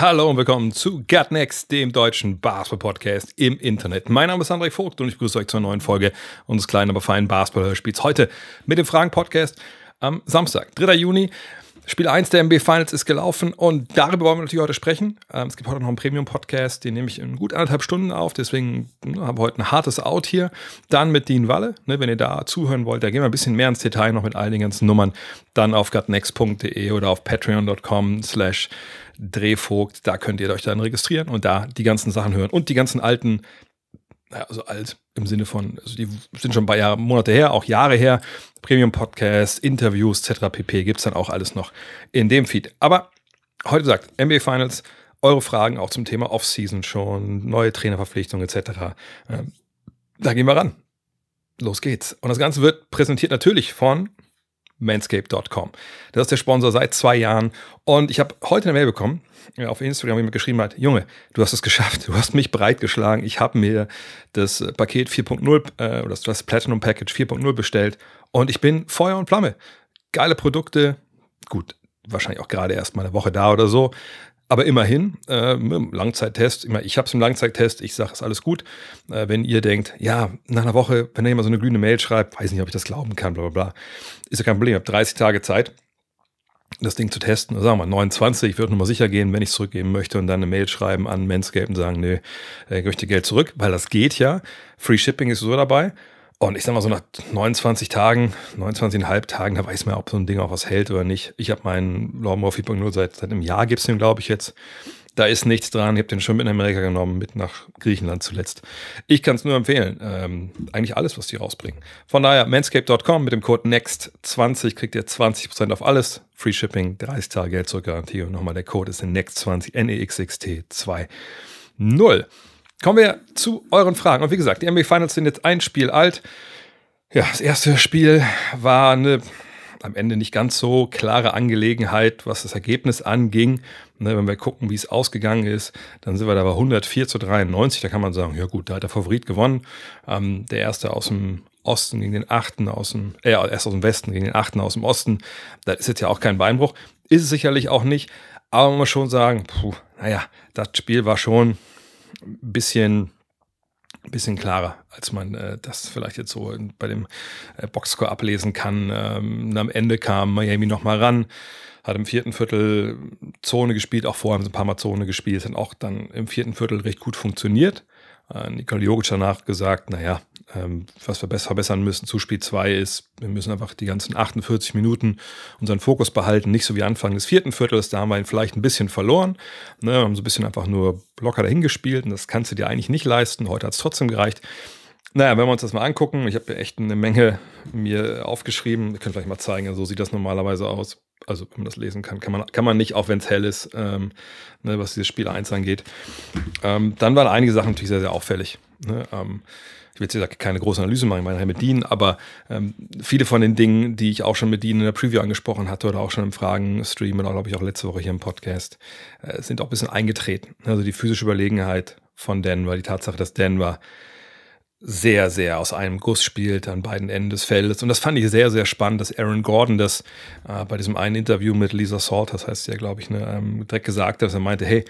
Hallo und willkommen zu Gut Next, dem deutschen Basketball-Podcast im Internet. Mein Name ist André Vogt und ich begrüße euch zur neuen Folge unseres kleinen, aber feinen Basketball-Hörspiels. Heute mit dem Fragen-Podcast am Samstag, 3. Juni. Spiel 1 der NBA Finals ist gelaufen und darüber wollen wir natürlich heute sprechen. Ähm, es gibt heute noch einen Premium-Podcast, den nehme ich in gut anderthalb Stunden auf, deswegen ne, haben wir heute ein hartes Out hier. Dann mit Dean Walle, ne, wenn ihr da zuhören wollt, da gehen wir ein bisschen mehr ins Detail noch mit all den ganzen Nummern. Dann auf gutnext.de oder auf patreon.com slash Drehvogt, da könnt ihr euch dann registrieren und da die ganzen Sachen hören und die ganzen alten naja, also alt im Sinne von, also die sind schon ein paar Jahre, Monate her, auch Jahre her. Premium-Podcast, Interviews etc. pp. gibt es dann auch alles noch in dem Feed. Aber heute sagt NBA Finals, eure Fragen auch zum Thema Offseason schon, neue Trainerverpflichtungen etc. Ähm, da gehen wir ran. Los geht's. Und das Ganze wird präsentiert natürlich von manscape.com. Das ist der Sponsor seit zwei Jahren. Und ich habe heute eine Mail bekommen, ja, auf Instagram, wie mir geschrieben hat, Junge, du hast es geschafft, du hast mich breitgeschlagen. Ich habe mir das Paket 4.0 äh, oder das Platinum Package 4.0 bestellt und ich bin Feuer und Flamme. Geile Produkte, gut, wahrscheinlich auch gerade erst mal eine Woche da oder so. Aber immerhin, äh, Langzeittest, ich habe es im Langzeittest, ich sage, es ist alles gut. Äh, wenn ihr denkt, ja, nach einer Woche, wenn ihr jemand so eine glühende Mail schreibt, weiß nicht, ob ich das glauben kann, bla bla bla, ist ja kein Problem. Ich habe 30 Tage Zeit, das Ding zu testen. Sagen wir mal 29, ich würde nochmal sicher gehen, wenn ich zurückgeben möchte und dann eine Mail schreiben an Manscaped und sagen, nö, ich möchte Geld zurück, weil das geht ja. Free Shipping ist so dabei. Und ich sag mal so nach 29 Tagen, 29,5 Tagen, da weiß man, ob so ein Ding auch was hält oder nicht. Ich habe meinen Lawnmower 4.0 seit, seit einem Jahr gibt's den, glaube ich, jetzt. Da ist nichts dran. Ich habe den schon mit in Amerika genommen, mit nach Griechenland zuletzt. Ich kann es nur empfehlen. Ähm, eigentlich alles, was die rausbringen. Von daher, manscape.com mit dem Code NEXT20 kriegt ihr 20% auf alles. Free Shipping, 30 Tage Geld zurückgarantie. Und nochmal der Code ist NEXT20, N-E-X-X-T 2.0. Kommen wir zu euren Fragen. Und wie gesagt, die NBA Finals sind jetzt ein Spiel alt. Ja, das erste Spiel war eine am Ende nicht ganz so klare Angelegenheit, was das Ergebnis anging. Ne, wenn wir gucken, wie es ausgegangen ist, dann sind wir da bei 104 zu 93. Da kann man sagen, ja gut, da hat der Favorit gewonnen. Ähm, der erste aus dem Osten gegen den achten aus dem, äh, erst aus dem Westen gegen den achten aus dem Osten. Das ist jetzt ja auch kein Beinbruch. Ist es sicherlich auch nicht. Aber man muss schon sagen, puh, naja, das Spiel war schon bisschen, bisschen klarer, als man äh, das vielleicht jetzt so bei dem äh, Boxscore ablesen kann. Ähm, am Ende kam Miami nochmal ran, hat im vierten Viertel Zone gespielt, auch vorher haben sie ein paar Mal Zone gespielt, hat auch dann im vierten Viertel recht gut funktioniert. Äh, Nikola Jogic danach gesagt, naja, ähm, was wir besser verbessern müssen zu Spiel 2 ist, wir müssen einfach die ganzen 48 Minuten unseren Fokus behalten, nicht so wie Anfang des vierten Viertels, da haben wir ihn vielleicht ein bisschen verloren, ne, haben so ein bisschen einfach nur locker dahin gespielt und das kannst du dir eigentlich nicht leisten, heute hat es trotzdem gereicht. Naja, wenn wir uns das mal angucken, ich habe echt eine Menge mir aufgeschrieben, ich könnte vielleicht mal zeigen, so sieht das normalerweise aus. Also, wenn man das lesen kann, kann man, kann man nicht, auch wenn es hell ist, ähm, ne, was dieses Spiel 1 angeht. Ähm, dann waren einige Sachen natürlich sehr, sehr auffällig. Ne? Ähm, ich will jetzt gesagt keine große Analyse machen, ich meine mit Dean, aber ähm, viele von den Dingen, die ich auch schon mit Dean in der Preview angesprochen hatte oder auch schon im Fragen-Stream oder glaube ich auch letzte Woche hier im Podcast, äh, sind auch ein bisschen eingetreten. Also die physische Überlegenheit von Denver, die Tatsache, dass Denver sehr, sehr aus einem Guss spielt an beiden Enden des Feldes. Und das fand ich sehr, sehr spannend, dass Aaron Gordon das äh, bei diesem einen Interview mit Lisa Salt, das heißt ja, glaube ich, ne, ähm, direkt gesagt hat, dass er meinte, hey,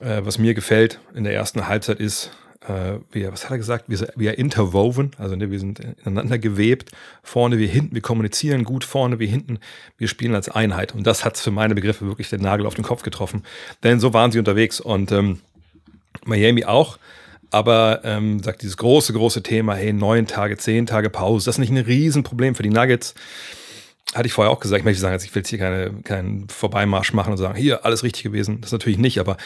äh, was mir gefällt in der ersten Halbzeit ist, äh, wie, was hat er gesagt, wir, wir interwoven, also ne, wir sind ineinander gewebt, vorne wie hinten, wir kommunizieren gut, vorne wie hinten, wir spielen als Einheit. Und das hat für meine Begriffe wirklich den Nagel auf den Kopf getroffen. Denn so waren sie unterwegs und ähm, Miami auch. Aber ähm, sagt dieses große, große Thema, hey, neun Tage, zehn Tage Pause, das ist nicht ein Riesenproblem für die Nuggets. Hatte ich vorher auch gesagt, ich möchte sagen, also ich will jetzt hier keine, keinen Vorbeimarsch machen und sagen, hier, alles richtig gewesen. Das natürlich nicht, aber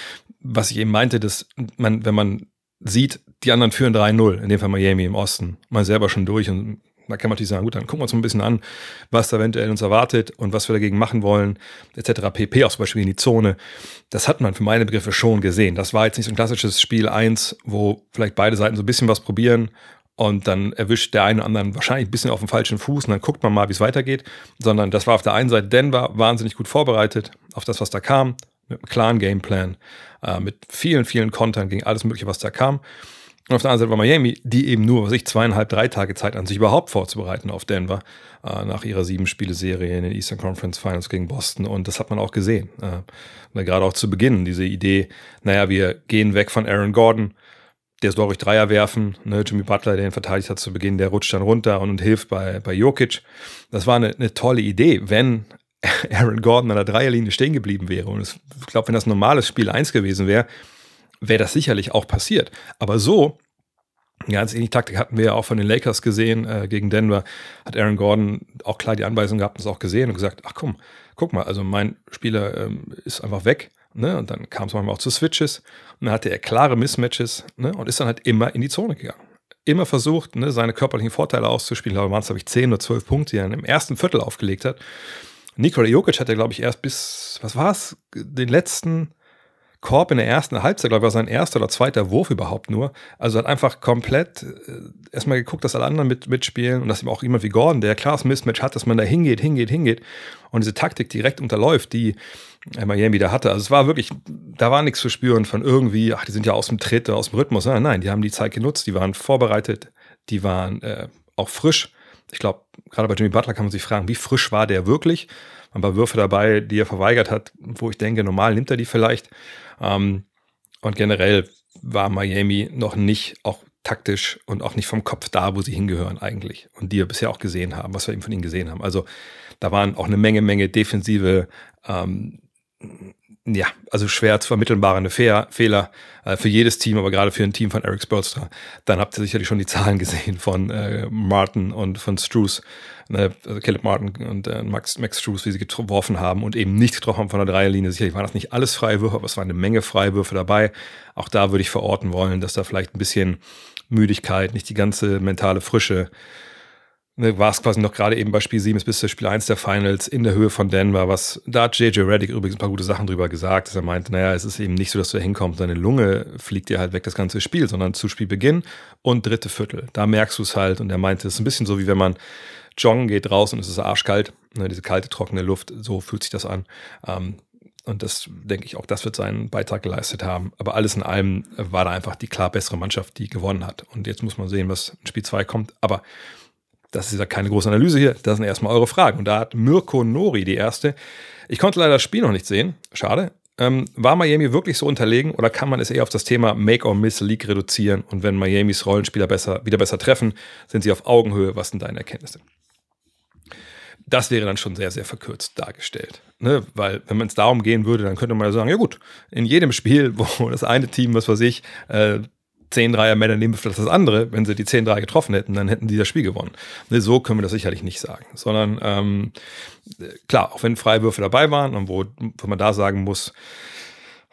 was ich eben meinte, dass man, wenn man sieht, die anderen führen 3-0, in dem Fall Miami im Osten, man selber schon durch und Da kann man natürlich sagen, gut, dann gucken wir uns mal ein bisschen an, was da eventuell uns erwartet und was wir dagegen machen wollen, etc. pp. Auch zum Beispiel in die Zone. Das hat man für meine Begriffe schon gesehen. Das war jetzt nicht so ein klassisches Spiel 1, wo vielleicht beide Seiten so ein bisschen was probieren und dann erwischt der eine oder anderen wahrscheinlich ein bisschen auf dem falschen Fuß und dann guckt man mal, wie es weitergeht. Sondern das war auf der einen Seite Denver wahnsinnig gut vorbereitet auf das, was da kam, mit einem klaren Gameplan, äh, mit vielen, vielen Kontern gegen alles Mögliche, was da kam. Und auf der anderen Seite war Miami, die eben nur, was ich, zweieinhalb, drei Tage Zeit an sich überhaupt vorzubereiten auf Denver, äh, nach ihrer sieben Spiele-Serie in den Eastern Conference Finals gegen Boston. Und das hat man auch gesehen. Äh, gerade auch zu Beginn, diese Idee, naja, wir gehen weg von Aaron Gordon, der soll ruhig Dreier werfen. Ne? Jimmy Butler, der ihn verteidigt hat zu Beginn, der rutscht dann runter und, und hilft bei, bei Jokic. Das war eine, eine tolle Idee, wenn Aaron Gordon an der Dreierlinie stehen geblieben wäre. Und ich glaube, wenn das normales Spiel 1 gewesen wäre, wäre das sicherlich auch passiert. Aber so, ganz ähnliche Taktik hatten wir ja auch von den Lakers gesehen äh, gegen Denver, hat Aaron Gordon auch klar die Anweisung gehabt und es auch gesehen und gesagt, ach komm, guck mal, also mein Spieler ähm, ist einfach weg. Ne? Und dann kam es manchmal auch zu Switches und dann hatte er klare Mismatches ne? und ist dann halt immer in die Zone gegangen. Immer versucht, ne, seine körperlichen Vorteile auszuspielen. Da waren es, glaube ich, 10 oder 12 Punkte, die er im ersten Viertel aufgelegt hat. Nikola Jokic hat er, glaube ich, erst bis, was war es, den letzten Korb in der ersten Halbzeit, glaube ich, war sein erster oder zweiter Wurf überhaupt nur. Also hat einfach komplett äh, erstmal geguckt, dass alle anderen mit, mitspielen und dass eben auch jemand wie Gordon, der klares Mismatch hat, dass man da hingeht, hingeht, hingeht und diese Taktik direkt unterläuft, die Miami da hatte. Also es war wirklich, da war nichts zu spüren von irgendwie, ach, die sind ja aus dem Tritt, aus dem Rhythmus. Nein, nein, die haben die Zeit genutzt, die waren vorbereitet, die waren äh, auch frisch. Ich glaube, gerade bei Jimmy Butler kann man sich fragen, wie frisch war der wirklich? Ein paar Würfe dabei, die er verweigert hat, wo ich denke, normal nimmt er die vielleicht. Ähm, und generell war Miami noch nicht auch taktisch und auch nicht vom Kopf da, wo sie hingehören eigentlich. Und die wir bisher auch gesehen haben, was wir eben von ihnen gesehen haben. Also da waren auch eine Menge, Menge defensive ähm, ja, also schwer zu vermittelbare Fehler äh, für jedes Team, aber gerade für ein Team von Eric Spolstra. Dann habt ihr sicherlich schon die Zahlen gesehen von äh, Martin und von Struce, ne, also Caleb Martin und äh, Max, Max Struce, wie sie geworfen haben und eben nicht getroffen haben von der Dreierlinie. Sicherlich waren das nicht alles Freiwürfe, aber es waren eine Menge Freiwürfe dabei. Auch da würde ich verorten wollen, dass da vielleicht ein bisschen Müdigkeit, nicht die ganze mentale Frische ne, war es quasi noch gerade eben bei Spiel 7 bis zu Spiel 1 der Finals in der Höhe von Denver, was da hat JJ Reddick übrigens ein paar gute Sachen drüber gesagt, dass er meinte, naja, es ist eben nicht so, dass du da hinkommst, deine Lunge fliegt dir halt weg das ganze Spiel, sondern zu Spielbeginn und dritte Viertel. Da merkst du es halt und er meinte, es ist ein bisschen so, wie wenn man joggen geht raus und es ist arschkalt, ne, diese kalte, trockene Luft, so fühlt sich das an. Ähm, und das denke ich auch, das wird seinen Beitrag geleistet haben. Aber alles in allem war da einfach die klar bessere Mannschaft, die gewonnen hat. Und jetzt muss man sehen, was in Spiel 2 kommt. Aber das ist ja keine große Analyse hier, das sind erstmal eure Fragen. Und da hat Mirko Nori die erste. Ich konnte leider das Spiel noch nicht sehen, schade. Ähm, war Miami wirklich so unterlegen oder kann man es eher auf das Thema Make or Miss League reduzieren? Und wenn Miamis Rollenspieler besser, wieder besser treffen, sind sie auf Augenhöhe? Was sind deine Erkenntnisse? Das wäre dann schon sehr, sehr verkürzt dargestellt. Ne? Weil, wenn es darum gehen würde, dann könnte man ja sagen: Ja, gut, in jedem Spiel, wo das eine Team, was weiß ich, äh, 10 Dreier mehr daneben vielleicht das andere, wenn sie die 10 Dreier getroffen hätten, dann hätten die das Spiel gewonnen. Ne, so können wir das sicherlich nicht sagen. Sondern ähm, klar, auch wenn Freiwürfe dabei waren und wo, wo man da sagen muss,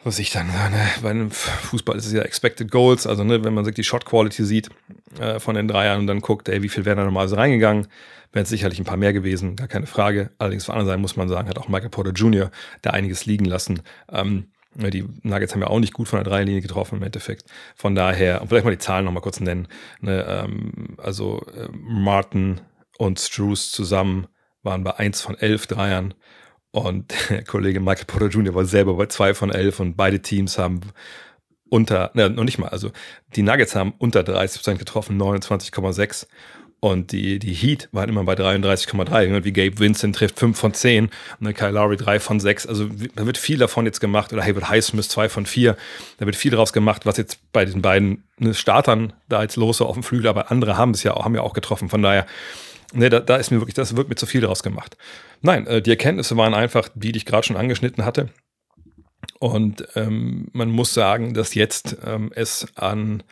was ich dann, ne, bei einem Fußball ist es ja Expected Goals, also ne, wenn man sich die Shot Quality sieht äh, von den Dreiern und dann guckt, ey, wie viel wären da normalerweise reingegangen, wären es sicherlich ein paar mehr gewesen, gar keine Frage. Allerdings von anderen Seite muss man sagen, hat auch Michael Porter Jr. da einiges liegen lassen. Ähm, die Nuggets haben ja auch nicht gut von der Dreierlinie getroffen im Endeffekt. Von daher, und vielleicht mal die Zahlen nochmal kurz nennen. Ne, ähm, also äh, Martin und Struce zusammen waren bei 1 von 11 Dreiern. Und der Kollege Michael Porter Jr. war selber bei 2 von 11 und beide Teams haben unter, ne, noch nicht mal, also die Nuggets haben unter 30% getroffen, 29,6 und die, die Heat waren immer bei 33,3. Wie Gabe Vincent trifft 5 von 10 und Kyle Lowry 3 von 6. Also da wird viel davon jetzt gemacht. Oder Haywood Highsmith 2 von 4. Da wird viel daraus gemacht, was jetzt bei diesen beiden ne, Startern da jetzt los auf dem Flügel. Aber andere haben es ja auch, haben ja auch getroffen. Von daher, ne, da, da ist mir wirklich, das wird mir zu viel daraus gemacht. Nein, äh, die Erkenntnisse waren einfach die, die ich gerade schon angeschnitten hatte. Und ähm, man muss sagen, dass jetzt ähm, es an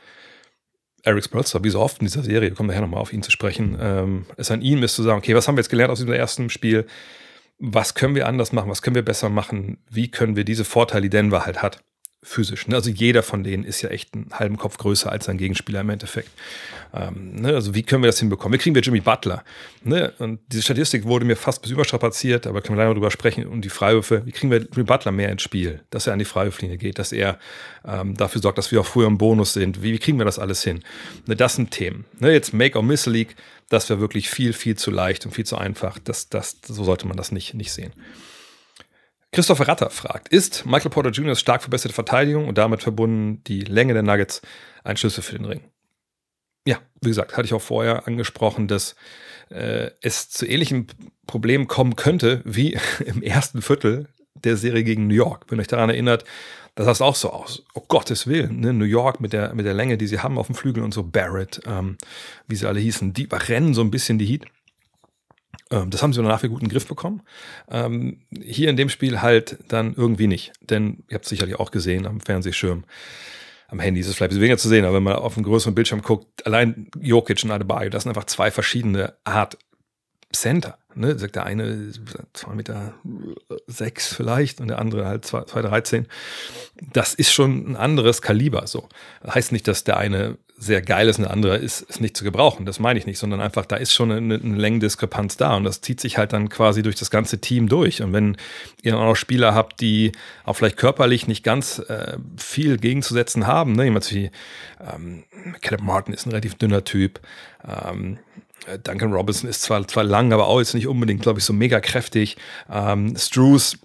Eric Spolster, wie so oft in dieser Serie, wir kommen nachher nochmal auf ihn zu sprechen, ähm, es an ihm ist zu sagen, okay, was haben wir jetzt gelernt aus diesem ersten Spiel? Was können wir anders machen? Was können wir besser machen? Wie können wir diese Vorteile, die Denver halt hat, physisch. Ne? Also jeder von denen ist ja echt einen halben Kopf größer als sein Gegenspieler im Endeffekt. Ähm, ne? Also wie können wir das hinbekommen? Wie kriegen wir Jimmy Butler? Ne? Und diese Statistik wurde mir fast bis überstrapaziert, aber können wir leider drüber sprechen, um die Freiwürfe. Wie kriegen wir Jimmy Butler mehr ins Spiel? Dass er an die Freiwurflinie geht, dass er ähm, dafür sorgt, dass wir auch früher im Bonus sind. Wie, wie kriegen wir das alles hin? Ne? Das sind Themen. Ne? Jetzt Make or Miss League, das wäre wirklich viel, viel zu leicht und viel zu einfach. Das, das, so sollte man das nicht, nicht sehen. Christopher Ratter fragt, ist Michael Porter Jr.'s stark verbesserte Verteidigung und damit verbunden die Länge der Nuggets ein Schlüssel für den Ring? Ja, wie gesagt, hatte ich auch vorher angesprochen, dass äh, es zu ähnlichen Problemen kommen könnte wie im ersten Viertel der Serie gegen New York. Wenn euch daran erinnert, da sah es auch so aus. Oh Gottes Willen, ne? New York mit der, mit der Länge, die sie haben auf dem Flügel und so, Barrett, ähm, wie sie alle hießen, die rennen so ein bisschen die Heat. Ähm, das haben sie danach für guten Griff bekommen. Ähm, hier in dem Spiel halt dann irgendwie nicht. Denn ihr habt es sicherlich auch gesehen am Fernsehschirm. Am Handy ist es vielleicht weniger zu sehen, aber wenn man auf einem größeren Bildschirm guckt, allein Jokic und Adebayo, das sind einfach zwei verschiedene Art Center. Ne? Sagt der eine 2,6 Meter sechs vielleicht und der andere halt 2,13. Das ist schon ein anderes Kaliber. So. Das heißt nicht, dass der eine sehr geil ist und der andere ist, ist nicht zu gebrauchen. Das meine ich nicht, sondern einfach, da ist schon eine, eine Längendiskrepanz da und das zieht sich halt dann quasi durch das ganze Team durch. Und wenn ihr auch noch Spieler habt, die auch vielleicht körperlich nicht ganz äh, viel gegenzusetzen haben, ne? jemand wie ähm, Caleb Martin ist ein relativ dünner Typ, ähm, Duncan Robinson ist zwar, zwar lang, aber auch jetzt nicht unbedingt, glaube ich, so mega kräftig. Ähm, Struce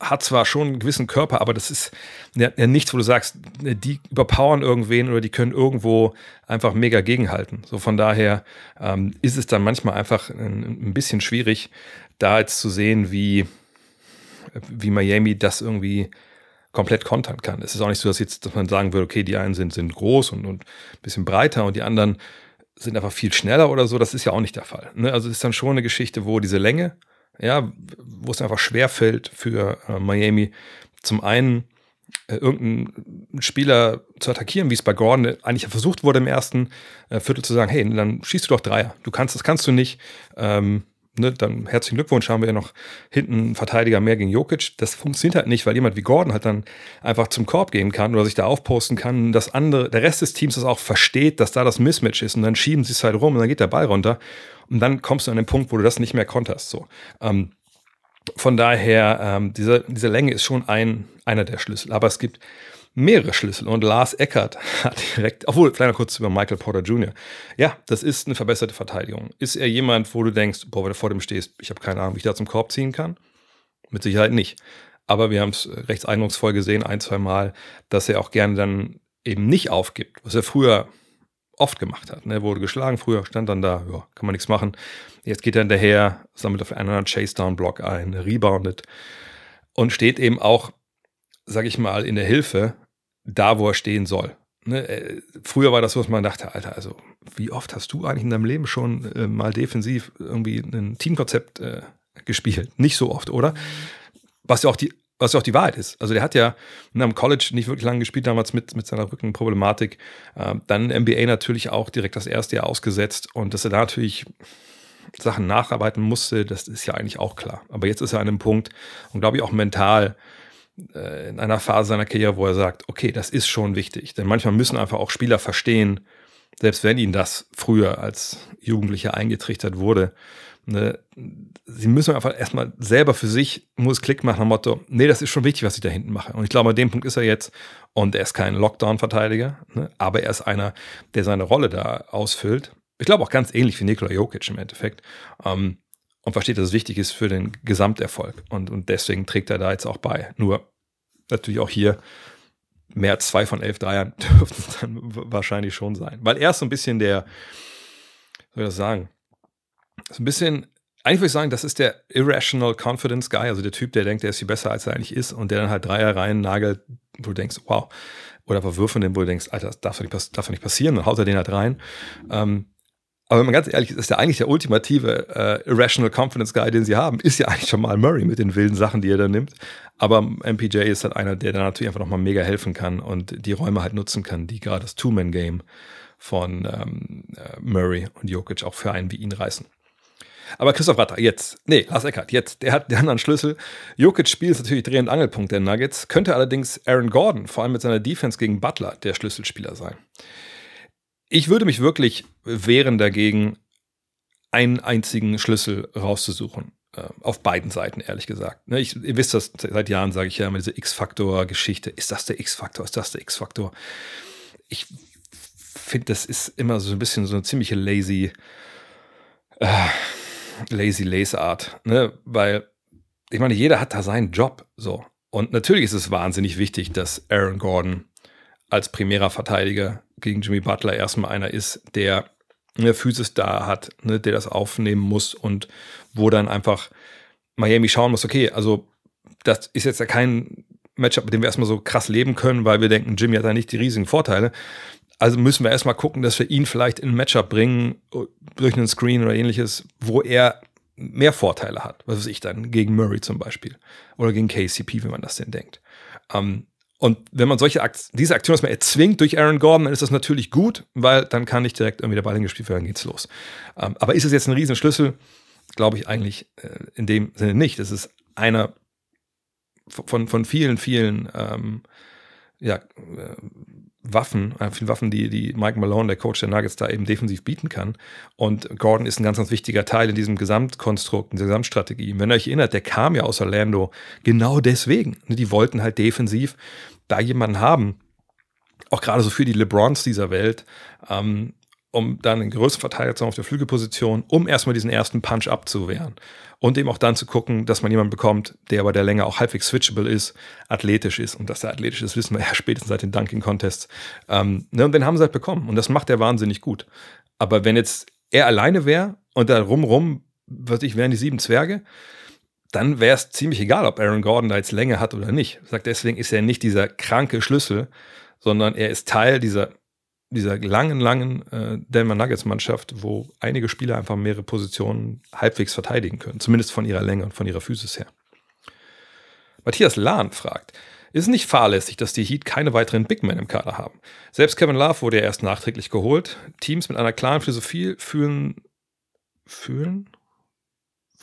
hat zwar schon einen gewissen Körper, aber das ist ja, ja, nichts, wo du sagst, die überpowern irgendwen oder die können irgendwo einfach mega gegenhalten. So von daher ähm, ist es dann manchmal einfach ein, ein, bisschen schwierig, da jetzt zu sehen, wie, wie Miami das irgendwie komplett kontern kann. Es ist auch nicht so, dass jetzt, dass man sagen würde, okay, die einen sind, sind groß und, und ein bisschen breiter und die anderen sind einfach viel schneller oder so. Das ist ja auch nicht der Fall. Ne? Also ist dann schon eine Geschichte, wo diese Länge, ja, wo es einfach schwer fällt für äh, Miami, zum einen äh, irgendeinen Spieler zu attackieren, wie es bei Gordon eigentlich versucht wurde im ersten äh, Viertel zu sagen, hey, dann schießt du doch Dreier. Du kannst, das kannst du nicht. Ähm, ne, dann herzlichen Glückwunsch, haben wir ja noch hinten einen Verteidiger mehr gegen Jokic. Das funktioniert halt nicht, weil jemand wie Gordon halt dann einfach zum Korb gehen kann oder sich da aufposten kann, dass andere, der Rest des Teams das auch versteht, dass da das Mismatch ist und dann schieben sie es halt rum und dann geht der Ball runter und dann kommst du an den Punkt, wo du das nicht mehr konterst. So. Ähm, von daher, ähm, diese, diese Länge ist schon ein, einer der Schlüssel. Aber es gibt mehrere Schlüssel. Und Lars Eckert hat direkt, obwohl, noch kurz über Michael Porter Jr. Ja, das ist eine verbesserte Verteidigung. Ist er jemand, wo du denkst, boah, wenn du vor dem stehst, ich habe keine Ahnung, wie ich da zum Korb ziehen kann? Mit Sicherheit nicht. Aber wir haben es recht eindrucksvoll gesehen, ein, zwei Mal, dass er auch gerne dann eben nicht aufgibt, was er früher oft gemacht hat. Er wurde geschlagen, früher stand dann da, ja, kann man nichts machen. Jetzt geht er hinterher, sammelt auf einen anderen Chase-Down-Block ein, reboundet und steht eben auch, sag ich mal, in der Hilfe da, wo er stehen soll. Ne? Äh, früher war das so, dass man dachte, Alter, also wie oft hast du eigentlich in deinem Leben schon äh, mal defensiv irgendwie ein Teamkonzept äh, gespielt? Nicht so oft, oder? Was ja auch die was auch die Wahrheit ist. Also der hat ja ne, am College nicht wirklich lange gespielt, damals mit, mit seiner Rückenproblematik. Äh, dann NBA natürlich auch direkt das erste Jahr ausgesetzt und dass er da natürlich Sachen nacharbeiten musste, das ist ja eigentlich auch klar. Aber jetzt ist er an einem Punkt und glaube ich auch mental äh, in einer Phase seiner Karriere, wo er sagt, okay, das ist schon wichtig. Denn manchmal müssen einfach auch Spieler verstehen, selbst wenn ihnen das früher als Jugendlicher eingetrichtert wurde, ne, sie müssen einfach erstmal selber für sich, muss Klick machen am Motto, nee, das ist schon wichtig, was ich da hinten mache. Und ich glaube, an dem Punkt ist er jetzt und er ist kein Lockdown-Verteidiger, ne, aber er ist einer, der seine Rolle da ausfüllt. Ich glaube auch ganz ähnlich wie Nikola Jokic im Endeffekt. Ähm, und versteht, dass es wichtig ist für den Gesamterfolg. Und, und deswegen trägt er da jetzt auch bei. Nur natürlich auch hier mehr als zwei von elf Dreiern dürften es dann wahrscheinlich schon sein. Weil er ist so ein bisschen der, soll ich das sagen, so ein bisschen, eigentlich würde ich sagen, das ist der Irrational Confidence Guy, also der Typ, der denkt, der ist viel besser, als er eigentlich ist und der dann halt Dreier rein nagelt, wo du denkst, wow. Oder nimmt, wo du denkst, Alter, das darf doch nicht, darf doch nicht passieren, dann haut er den halt rein. Ähm, aber wenn man ganz ehrlich ist, ist ja eigentlich der ultimative äh, Irrational Confidence Guy, den sie haben, ist ja eigentlich schon mal Murray mit den wilden Sachen, die er da nimmt. Aber MPJ ist halt einer, der da natürlich einfach nochmal mega helfen kann und die Räume halt nutzen kann, die gerade das Two-Man-Game von ähm, äh, Murray und Jokic auch für einen wie ihn reißen. Aber Christoph Ratter, jetzt, nee, Lars Eckert, jetzt, der hat den anderen Schlüssel. Jokic Spiel ist natürlich Dreh- und Angelpunkt der Nuggets, könnte allerdings Aaron Gordon, vor allem mit seiner Defense gegen Butler, der Schlüsselspieler sein. Ich würde mich wirklich wehren dagegen, einen einzigen Schlüssel rauszusuchen. Äh, auf beiden Seiten, ehrlich gesagt. Ne, ich, ihr wisst das, seit Jahren sage ich ja immer diese X-Faktor-Geschichte. Ist das der X-Faktor? Ist das der X-Faktor? Ich finde, das ist immer so ein bisschen so eine ziemliche lazy, äh, lazy Lace-Art. Ne? Weil, ich meine, jeder hat da seinen Job. So. Und natürlich ist es wahnsinnig wichtig, dass Aaron Gordon als primärer Verteidiger gegen Jimmy Butler erstmal einer ist, der eine Physis da hat, ne, der das aufnehmen muss und wo dann einfach Miami schauen muss, okay, also das ist jetzt ja kein Matchup, mit dem wir erstmal so krass leben können, weil wir denken, Jimmy hat da nicht die riesigen Vorteile. Also müssen wir erstmal gucken, dass wir ihn vielleicht in ein Matchup bringen, durch einen Screen oder ähnliches, wo er mehr Vorteile hat. Was weiß ich dann, gegen Murray zum Beispiel. Oder gegen KCP, wenn man das denn denkt. Ähm, und wenn man solche Akt diese Aktion erstmal erzwingt durch Aaron Gordon, dann ist das natürlich gut, weil dann kann nicht direkt irgendwie der Ball hingespielt werden, geht's los. Ähm, aber ist es jetzt ein Riesenschlüssel? Glaube ich eigentlich äh, in dem Sinne nicht. Es ist einer von, von vielen, vielen ähm, ja, äh, Waffen, äh, vielen Waffen, die, die Mike Malone, der Coach der Nuggets, da eben defensiv bieten kann. Und Gordon ist ein ganz, ganz wichtiger Teil in diesem Gesamtkonstrukt, in der Gesamtstrategie. Wenn ihr euch erinnert, der kam ja aus Orlando genau deswegen. Die wollten halt defensiv da jemanden haben, auch gerade so für die LeBrons dieser Welt, ähm, um dann einen größeren Verteidiger zu haben auf der Flügelposition, um erstmal diesen ersten Punch abzuwehren. Und eben auch dann zu gucken, dass man jemanden bekommt, der bei der Länge auch halbwegs switchable ist, athletisch ist. Und dass er athletisch ist, wissen wir ja spätestens seit den Dunking Contests. Ähm, ne, und den haben sie halt bekommen. Und das macht er wahnsinnig gut. Aber wenn jetzt er alleine wäre und da rum, rum, was ich, wären die sieben Zwerge, dann wäre es ziemlich egal, ob Aaron Gordon da jetzt Länge hat oder nicht. Sagt deswegen ist er nicht dieser kranke Schlüssel, sondern er ist Teil dieser dieser langen, langen äh, Denver Nuggets Mannschaft, wo einige Spieler einfach mehrere Positionen halbwegs verteidigen können, zumindest von ihrer Länge und von ihrer Physis her. Matthias Lahn fragt, ist es nicht fahrlässig, dass die Heat keine weiteren Big Men im Kader haben? Selbst Kevin Love wurde ja erst nachträglich geholt. Teams mit einer klaren Philosophie fühlen, fühlen,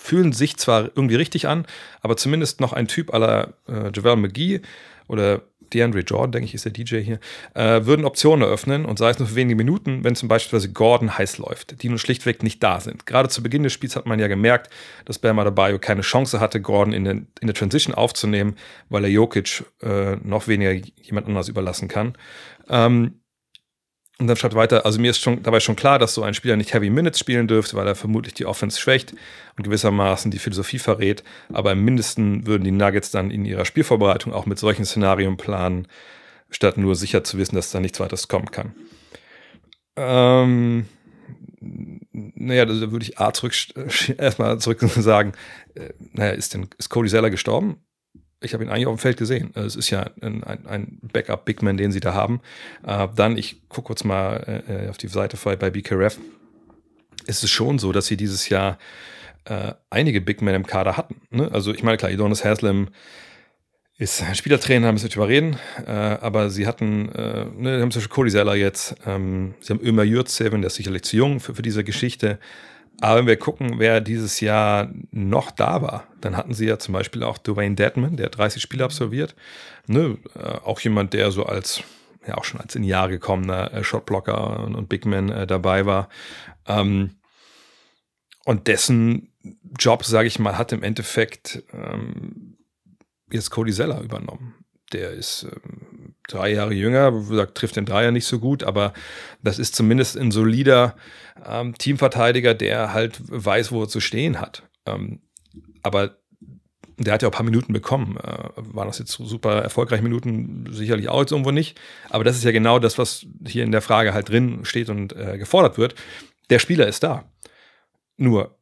fühlen sich zwar irgendwie richtig an, aber zumindest noch ein Typ aller äh, Javel McGee oder DeAndre Jordan, denke ich, ist der DJ hier, äh, würden Optionen eröffnen und sei es nur für wenige Minuten, wenn zum Beispiel Gordon heiß läuft, die nun schlichtweg nicht da sind. Gerade zu Beginn des Spiels hat man ja gemerkt, dass Bam Adebayo keine Chance hatte, Gordon in, den, in der Transition aufzunehmen, weil er Jokic äh, noch weniger jemand anders überlassen kann. Ähm, und dann schreibt weiter, also mir ist schon dabei schon klar, dass so ein Spieler nicht Heavy Minutes spielen dürfte, weil er vermutlich die Offense schwächt und gewissermaßen die Philosophie verrät. Aber im Mindesten würden die Nuggets dann in ihrer Spielvorbereitung auch mit solchen Szenarien planen, statt nur sicher zu wissen, dass da nichts weiteres kommen kann. Ähm, naja, da würde ich A zurück, erstmal zurück sagen, äh, naja, ist denn, ist Cody Zeller gestorben? Ich habe ihn eigentlich auf dem Feld gesehen. Es ist ja ein, ein, Backup-Bigman, den sie da haben. Äh, dann, ich gucke kurz mal äh, auf die Seite bei BKRF. Es ist schon so, dass sie dieses Jahr äh, einige Bigmen im Kader hatten. Ne? Also ich meine, klar, Idonis Haslam ist Spielertrainer, haben wir nicht überreden, äh, aber sie hatten, äh, ne, haben zum Beispiel Cody Zeller jetzt, ähm, sie haben Ömer Jürzeven, der ist sicherlich zu jung für, für diese Geschichte. Aber wenn wir gucken, wer dieses Jahr noch da war, dann hatten sie ja zum Beispiel auch Dwayne Deadman, der 30 Spiele absolviert. Ne, äh, auch jemand, der so als, ja auch schon als in Jahre gekommener äh, Shotblocker und, und Big Man äh, dabei war. Ähm, und dessen Job, sage ich mal, hat im Endeffekt ähm, jetzt Cody Zeller übernommen. Der ist ähm, drei Jahre jünger, wie trifft den Dreier nicht so gut, aber das ist zumindest ein solider ähm, Teamverteidiger, der halt weiß, wo er zu stehen hat. Ähm, aber der hat ja auch ein paar Minuten bekommen. Äh, waren das jetzt super erfolgreiche Minuten? Sicherlich auch jetzt irgendwo nicht. Aber das ist ja genau das, was hier in der Frage halt drin steht und äh, gefordert wird. Der Spieler ist da. Nur,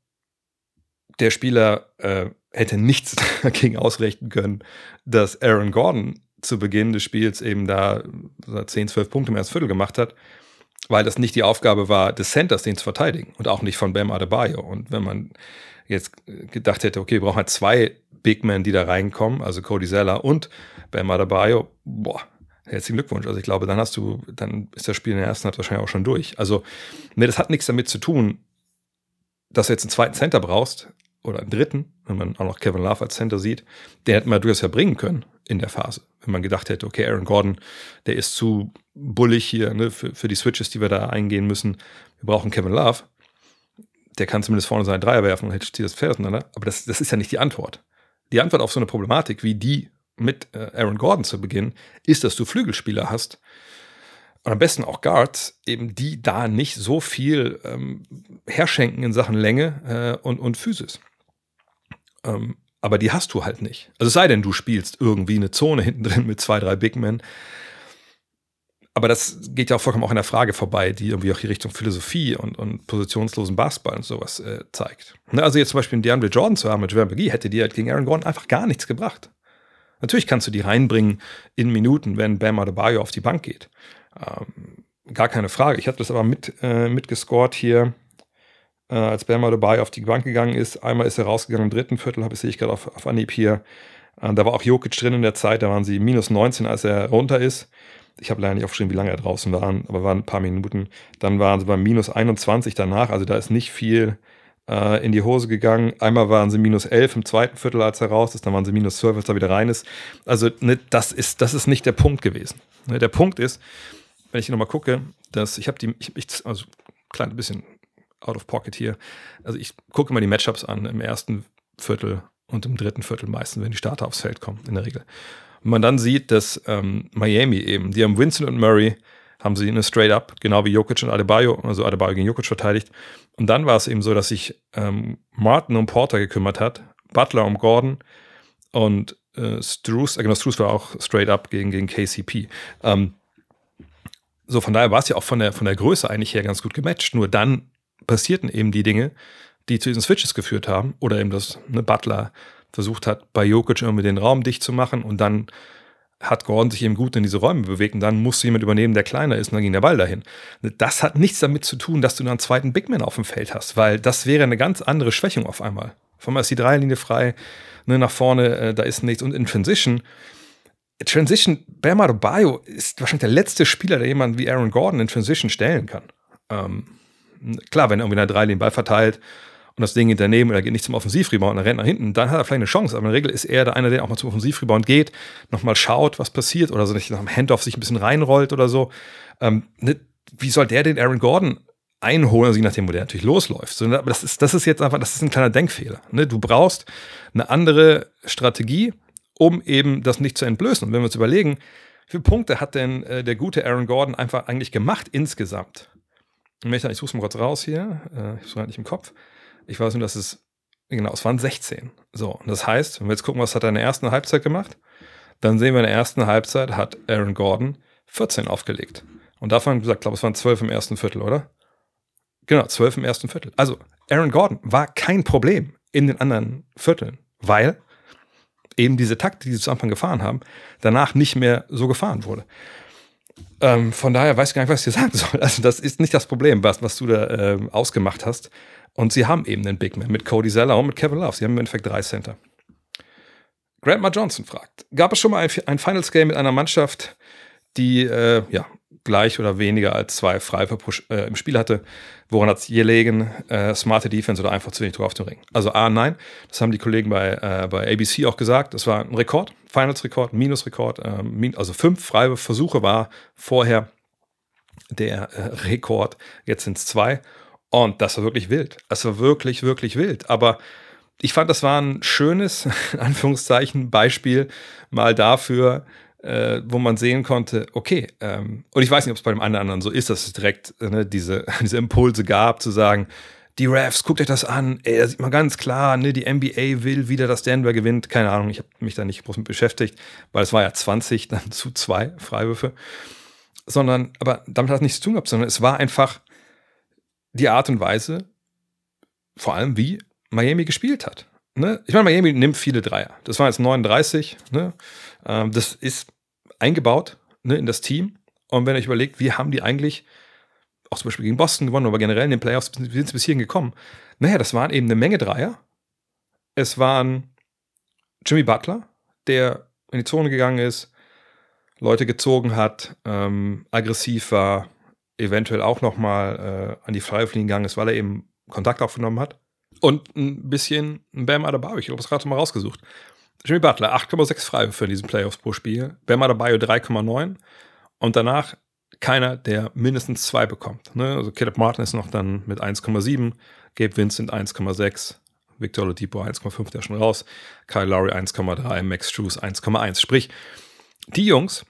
der Spieler äh, hätte nichts dagegen ausrichten können, dass Aaron Gordon zu Beginn des Spiels eben da 10, 12 Punkte im ersten Viertel gemacht hat, weil das nicht die Aufgabe war des Centers, den zu verteidigen und auch nicht von Bam Adebayo. Und wenn man jetzt gedacht hätte, okay, wir brauchen halt zwei Big Men, die da reinkommen, also Cody Zeller und Bam Adebayo, boah, herzlichen Glückwunsch. Also ich glaube, dann hast du, dann ist das Spiel in der ersten Halbzeit wahrscheinlich auch schon durch. Also, ne, das hat nichts damit zu tun, dass du jetzt einen zweiten Center brauchst oder einen dritten, wenn man auch noch Kevin Love als Center sieht, den hätten wir durchaus ja bringen können in der Phase. Wenn man gedacht hätte, okay, Aaron Gordon, der ist zu bullig hier ne, für, für die Switches, die wir da eingehen müssen. Wir brauchen Kevin Love. Der kann zumindest vorne seine Dreier werfen und hätte das Pferd auseinander. Aber das, das ist ja nicht die Antwort. Die Antwort auf so eine Problematik wie die mit äh, Aaron Gordon zu beginnen, ist, dass du Flügelspieler hast, und am besten auch Guards, eben die da nicht so viel ähm, herschenken in Sachen Länge äh, und, und Physis. Ähm, aber die hast du halt nicht. Also es sei denn, du spielst irgendwie eine Zone hinten drin mit zwei, drei Big Men. Aber das geht ja auch vollkommen auch in der Frage vorbei, die irgendwie auch die Richtung Philosophie und, und positionslosen Basketball und sowas äh, zeigt. Ne, also jetzt zum Beispiel einen DeAndre Jordan zu haben mit Javel McGee, hätte dir halt gegen Aaron Gordon einfach gar nichts gebracht. Natürlich kannst du die reinbringen in Minuten, wenn Bam Adebayo auf die Bank geht. Ähm, gar keine Frage. Ich hatte das aber mit, äh, mitgescored hier, äh, als Bama dabei auf die Bank gegangen ist. Einmal ist er rausgegangen im dritten Viertel, habe ich sehe ich gerade auf, auf Anhieb hier. Äh, da war auch Jokic drin in der Zeit, da waren sie minus 19, als er runter ist. Ich habe leider nicht aufgeschrieben, wie lange er draußen war, aber waren ein paar Minuten. Dann waren sie bei minus 21 danach, also da ist nicht viel äh, in die Hose gegangen. Einmal waren sie minus 11 im zweiten Viertel, als er raus ist, dann waren sie minus 12, als er wieder rein ist. Also ne, das, ist, das ist nicht der Punkt gewesen. Ne, der Punkt ist, wenn ich nochmal gucke, dass ich habe die, ich, ich, also klein bisschen out of pocket hier. Also ich gucke mal die Matchups an im ersten Viertel und im dritten Viertel meistens, wenn die Starter aufs Feld kommen, in der Regel. Und man dann sieht, dass ähm, Miami eben, die haben Winston und Murray, haben sie eine Straight Up, genau wie Jokic und Adebayo, also Adebayo gegen Jokic verteidigt. Und dann war es eben so, dass sich ähm, Martin um Porter gekümmert hat, Butler um Gordon und äh, Struce, äh, genau, Struce war auch Straight Up gegen, gegen KCP. Ähm, so, von daher war es ja auch von der, von der Größe eigentlich her ganz gut gematcht. Nur dann passierten eben die Dinge, die zu diesen Switches geführt haben. Oder eben, dass eine Butler versucht hat, bei Jokic irgendwie den Raum dicht zu machen und dann hat Gordon sich eben gut in diese Räume bewegt und dann musste jemand übernehmen, der kleiner ist und dann ging der Ball dahin. Das hat nichts damit zu tun, dass du einen zweiten Bigman auf dem Feld hast, weil das wäre eine ganz andere Schwächung auf einmal. Auf einmal ist die Dreierlinie frei, ne, nach vorne, äh, da ist nichts und in Transition Transition, Bam Adebayo ist wahrscheinlich der letzte Spieler, der jemanden wie Aaron Gordon in Transition stellen kann. Ähm, klar, wenn er irgendwie in der Drei den Ball verteilt und das Ding hinternehmen oder geht nicht zum Offensivrebound und er rennt nach hinten, dann hat er vielleicht eine Chance. Aber in der Regel ist er der einer, der auch mal zum Offensivrebound geht, nochmal schaut, was passiert oder so nicht nach dem Handoff sich ein bisschen reinrollt oder so. Ähm, ne, wie soll der den Aaron Gordon einholen, also je nachdem, wo der natürlich losläuft. So, aber das ist, das ist jetzt einfach, das ist ein kleiner Denkfehler. Ne? Du brauchst eine andere Strategie um eben das nicht zu entblößen. Und wenn wir uns überlegen, wie viele Punkte hat denn äh, der gute Aaron Gordon einfach eigentlich gemacht insgesamt? Und ich, ich suche es mal kurz raus hier, äh, ich suche nicht im Kopf. Ich weiß nur, dass es, genau, es waren 16. So, und das heißt, wenn wir jetzt gucken, was hat er in der ersten Halbzeit gemacht, dann sehen wir in der ersten Halbzeit hat Aaron Gordon 14 aufgelegt. Und davon gesagt, glaube es waren 12 im ersten Viertel, oder? Genau, 12 im ersten Viertel. Also, Aaron Gordon war kein Problem in den anderen Vierteln, weil eben diese Taktik, die sie zu Anfang gefahren haben, danach nicht mehr so gefahren wurde. Ähm, von daher weiß ich gar nicht, was ich dir sagen soll. Also, das ist nicht das Problem, was, was du da äh, ausgemacht hast. Und sie haben eben einen Big Man mit Cody Zeller und mit Kevin Love. Sie haben im Endeffekt drei Center. Grandma Johnson fragt: Gab es schon mal ein, ein Finals Game mit einer Mannschaft, die äh, ja, gleich oder weniger als zwei Freiwürfe äh, im Spiel hatte. Woran hat es gelegen? Äh, smarte Defense oder einfach zu wenig Druck auf den Ring? Also A, nein. Das haben die Kollegen bei, äh, bei ABC auch gesagt. Das war ein Rekord, Finals-Rekord, Minus-Rekord. Äh, also fünf Freiwürfe-Versuche war vorher der äh, Rekord. Jetzt sind es zwei. Und das war wirklich wild. Das war wirklich, wirklich wild. Aber ich fand, das war ein schönes, in Anführungszeichen, Beispiel mal dafür, äh, wo man sehen konnte, okay, ähm, und ich weiß nicht, ob es bei dem einen oder anderen so ist, dass es direkt ne, diese, diese Impulse gab, zu sagen, die Refs, guckt euch das an, ey, da sieht man ganz klar, ne, die NBA will wieder, dass Denver gewinnt. Keine Ahnung, ich habe mich da nicht groß mit beschäftigt, weil es war ja 20 dann zu zwei Freiwürfe. Sondern, aber damit hat es nichts zu tun gehabt, sondern es war einfach die Art und Weise, vor allem wie Miami gespielt hat. Ne? Ich meine, Miami nimmt viele Dreier. Das waren jetzt 39. Ne? Ähm, das ist eingebaut ne, in das Team. Und wenn ihr euch überlegt, wie haben die eigentlich auch zum Beispiel gegen Boston gewonnen, aber generell in den Playoffs, wie sind sie bis hierhin gekommen? Naja, das waren eben eine Menge Dreier. Es waren Jimmy Butler, der in die Zone gegangen ist, Leute gezogen hat, ähm, aggressiv war, eventuell auch nochmal äh, an die Freiwurflinie gegangen ist, weil er eben Kontakt aufgenommen hat. Und ein bisschen Bam Adebayo. Ich habe es gerade mal rausgesucht. Jimmy Butler, 8,6 Freiwürfe in diesen Playoffs pro Spiel. Bam Adebayo 3,9. Und danach keiner, der mindestens zwei bekommt. Ne? Also Caleb Martin ist noch dann mit 1,7, Gabe Vincent 1,6, Victor Oladipo 1,5, der schon raus, Kyle Lowry 1,3, Max Struess 1,1. Sprich, die Jungs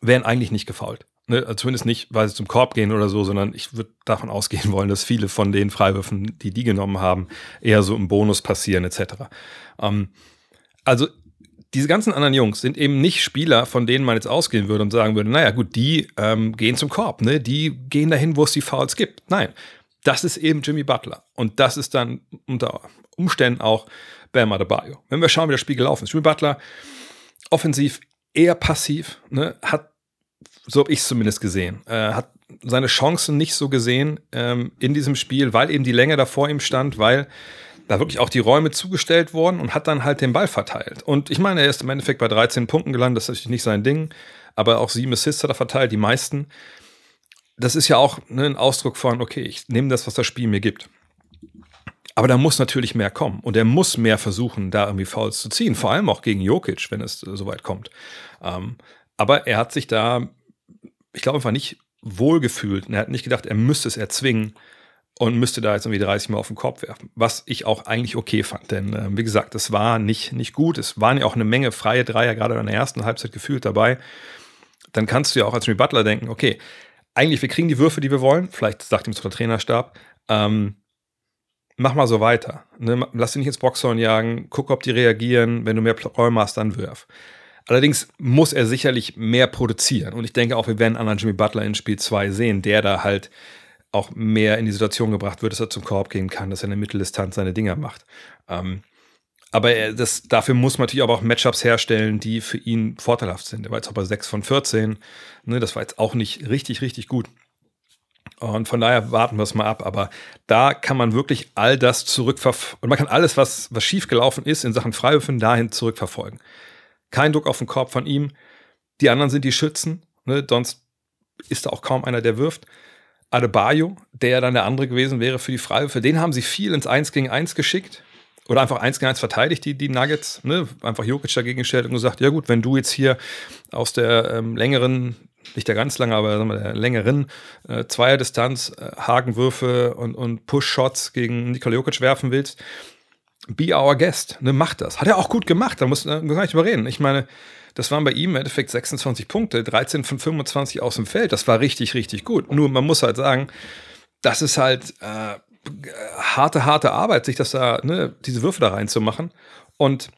wären eigentlich nicht gefault. Ne? Also zumindest nicht, weil sie zum Korb gehen oder so, sondern ich würde davon ausgehen wollen, dass viele von den Freiwürfen, die die genommen haben, eher so im Bonus passieren etc. Ähm, also diese ganzen anderen Jungs sind eben nicht Spieler, von denen man jetzt ausgehen würde und sagen würde, naja gut, die ähm, gehen zum Korb, ne? die gehen dahin, wo es die Fouls gibt. Nein, das ist eben Jimmy Butler. Und das ist dann unter Umständen auch Bam Adebayo. Wenn wir schauen, wie das Spiel gelaufen ist. Jimmy Butler offensiv eher passiv, ne? hat, so habe ich es zumindest gesehen, äh, hat seine Chancen nicht so gesehen ähm, in diesem Spiel, weil eben die Länge da vor ihm stand, weil da wirklich auch die Räume zugestellt worden und hat dann halt den Ball verteilt. Und ich meine, er ist im Endeffekt bei 13 Punkten gelandet, das ist natürlich nicht sein Ding, aber auch sieben Assists hat er verteilt, die meisten. Das ist ja auch ne, ein Ausdruck von, okay, ich nehme das, was das Spiel mir gibt. Aber da muss natürlich mehr kommen und er muss mehr versuchen, da irgendwie Fouls zu ziehen, vor allem auch gegen Jokic, wenn es äh, soweit kommt. Ähm, aber er hat sich da, ich glaube einfach nicht wohlgefühlt und er hat nicht gedacht, er müsste es erzwingen, und müsste da jetzt irgendwie 30 Mal auf den Korb werfen. Was ich auch eigentlich okay fand, denn äh, wie gesagt, es war nicht, nicht gut. Es waren ja auch eine Menge freie Dreier gerade in der ersten Halbzeit gefühlt dabei. Dann kannst du ja auch als Jimmy Butler denken, okay, eigentlich, wir kriegen die Würfe, die wir wollen. Vielleicht sagt ihm so der Trainerstab. Ähm, mach mal so weiter. Ne? Lass sie nicht ins Boxhorn jagen. Guck, ob die reagieren. Wenn du mehr Räume hast, dann wirf. Allerdings muss er sicherlich mehr produzieren. Und ich denke auch, wir werden einen anderen Jimmy Butler in Spiel 2 sehen, der da halt auch mehr in die Situation gebracht wird, dass er zum Korb gehen kann, dass er in der Mitteldistanz seine Dinger macht. Ähm, aber er, das, dafür muss man natürlich aber auch Matchups herstellen, die für ihn vorteilhaft sind. Er war jetzt auch bei 6 von 14. Ne, das war jetzt auch nicht richtig, richtig gut. Und von daher warten wir es mal ab. Aber da kann man wirklich all das zurückverfolgen. Und man kann alles, was, was schiefgelaufen ist in Sachen Freiwürfen, dahin zurückverfolgen. Kein Druck auf den Korb von ihm. Die anderen sind die Schützen. Ne? Sonst ist da auch kaum einer, der wirft. Adebayo, der dann der andere gewesen wäre für die Freiwürfe, den haben sie viel ins 1 gegen 1 geschickt. Oder einfach 1 gegen 1 verteidigt, die, die Nuggets. Ne? Einfach Jokic dagegen gestellt und gesagt, ja gut, wenn du jetzt hier aus der ähm, längeren, nicht der ganz lange, aber wir, der längeren äh, Zweierdistanz äh, Hakenwürfe und, und Push-Shots gegen Nikola Jokic werfen willst, be our guest, ne, mach das. Hat er auch gut gemacht, da muss man gar nicht überreden. Ich meine, das waren bei ihm im Endeffekt 26 Punkte, 13 von 25 aus dem Feld. Das war richtig, richtig gut. Nur man muss halt sagen, das ist halt äh, harte, harte Arbeit, sich das da, ne, diese Würfe da reinzumachen. Und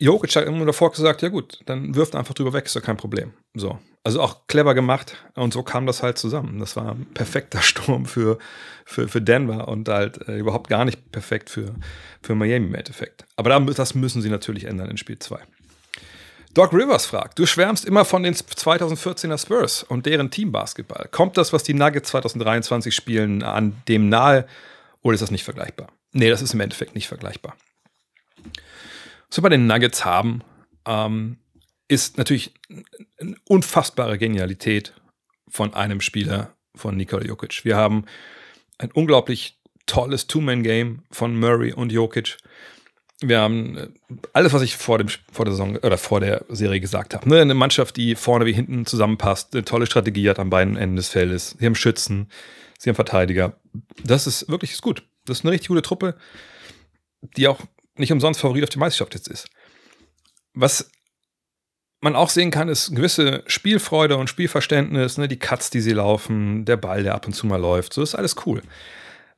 Jokic hat immer davor gesagt, ja gut, dann wirft einfach drüber weg, ist doch kein Problem. So. Also auch clever gemacht und so kam das halt zusammen. Das war ein perfekter Sturm für, für, für Denver und halt äh, überhaupt gar nicht perfekt für, für Miami im Endeffekt. Aber das müssen sie natürlich ändern in Spiel 2. Doc Rivers fragt, du schwärmst immer von den 2014er Spurs und deren Teambasketball. Kommt das, was die Nuggets 2023 spielen, an dem nahe oder ist das nicht vergleichbar? Nee, das ist im Endeffekt nicht vergleichbar. Was wir bei den Nuggets haben, ähm, ist natürlich eine unfassbare Genialität von einem Spieler von Nikola Jokic. Wir haben ein unglaublich tolles Two-Man-Game von Murray und Jokic wir haben äh, alles, was ich vor, dem, vor der Saison oder vor der Serie gesagt habe. Ne? Eine Mannschaft, die vorne wie hinten zusammenpasst, eine tolle Strategie hat an beiden Enden des Feldes. Sie haben Schützen, sie haben Verteidiger. Das ist wirklich ist gut. Das ist eine richtig gute Truppe, die auch nicht umsonst Favorit auf die Meisterschaft jetzt ist. Was man auch sehen kann, ist gewisse Spielfreude und Spielverständnis, ne? die Cuts, die sie laufen, der Ball, der ab und zu mal läuft. So ist alles cool.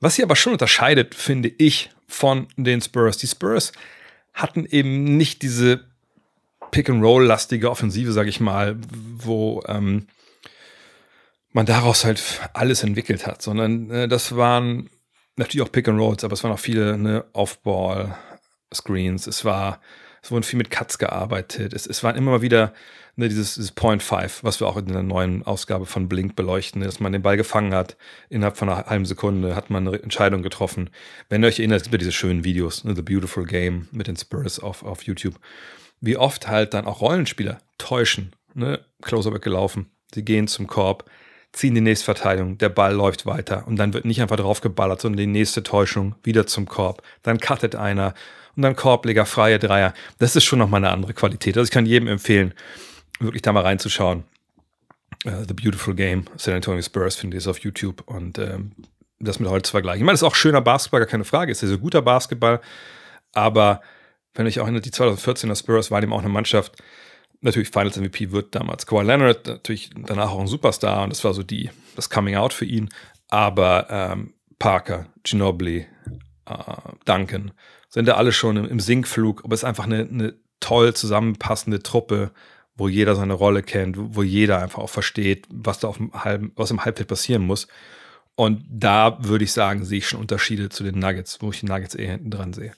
Was sie aber schon unterscheidet, finde ich, von den Spurs. Die Spurs hatten eben nicht diese Pick-and-Roll-lastige Offensive, sage ich mal, wo ähm, man daraus halt alles entwickelt hat, sondern äh, das waren natürlich auch Pick-and-Rolls, aber es waren auch viele ne, Off-Ball-Screens. Es war, es wurden viel mit Cuts gearbeitet. Es, es waren immer mal wieder ne, dieses, dieses Point Five, was wir auch in der neuen Ausgabe von Blink beleuchten, dass man den Ball gefangen hat, innerhalb von einer halben Sekunde hat man eine Entscheidung getroffen. Wenn ihr euch erinnert, es gibt ja diese schönen Videos, ne, The Beautiful Game mit den Spurs auf, auf YouTube, wie oft halt dann auch Rollenspieler täuschen, ne, Closer gelaufen, sie gehen zum Korb, ziehen die nächste Verteidigung, der Ball läuft weiter und dann wird nicht einfach drauf geballert, sondern die nächste Täuschung wieder zum Korb. Dann cuttet einer und dann Korbleger, freie Dreier. Das ist schon nochmal eine andere Qualität. Also ich kann jedem empfehlen, wirklich da mal reinzuschauen. Uh, The Beautiful Game, San Antonio Spurs, finde ich, ist auf YouTube und ähm, das mit heute zu vergleichen. Ich meine, das ist auch schöner Basketball, gar keine Frage, ist ja so guter Basketball, aber wenn ich auch erinnere, die 2014er Spurs waren eben auch eine Mannschaft, natürlich Finals MVP wird damals Kawhi Leonard, natürlich danach auch ein Superstar und das war so die, das Coming Out für ihn, aber ähm, Parker, Ginobili, äh, Duncan, sind da alle schon im, im Sinkflug, aber es ist einfach eine, eine toll zusammenpassende Truppe, wo jeder seine Rolle kennt, wo jeder einfach auch versteht, was da auf dem halben, was im Halbfeld passieren muss. Und da würde ich sagen, sehe ich schon Unterschiede zu den Nuggets, wo ich die Nuggets eher hinten dran sehe.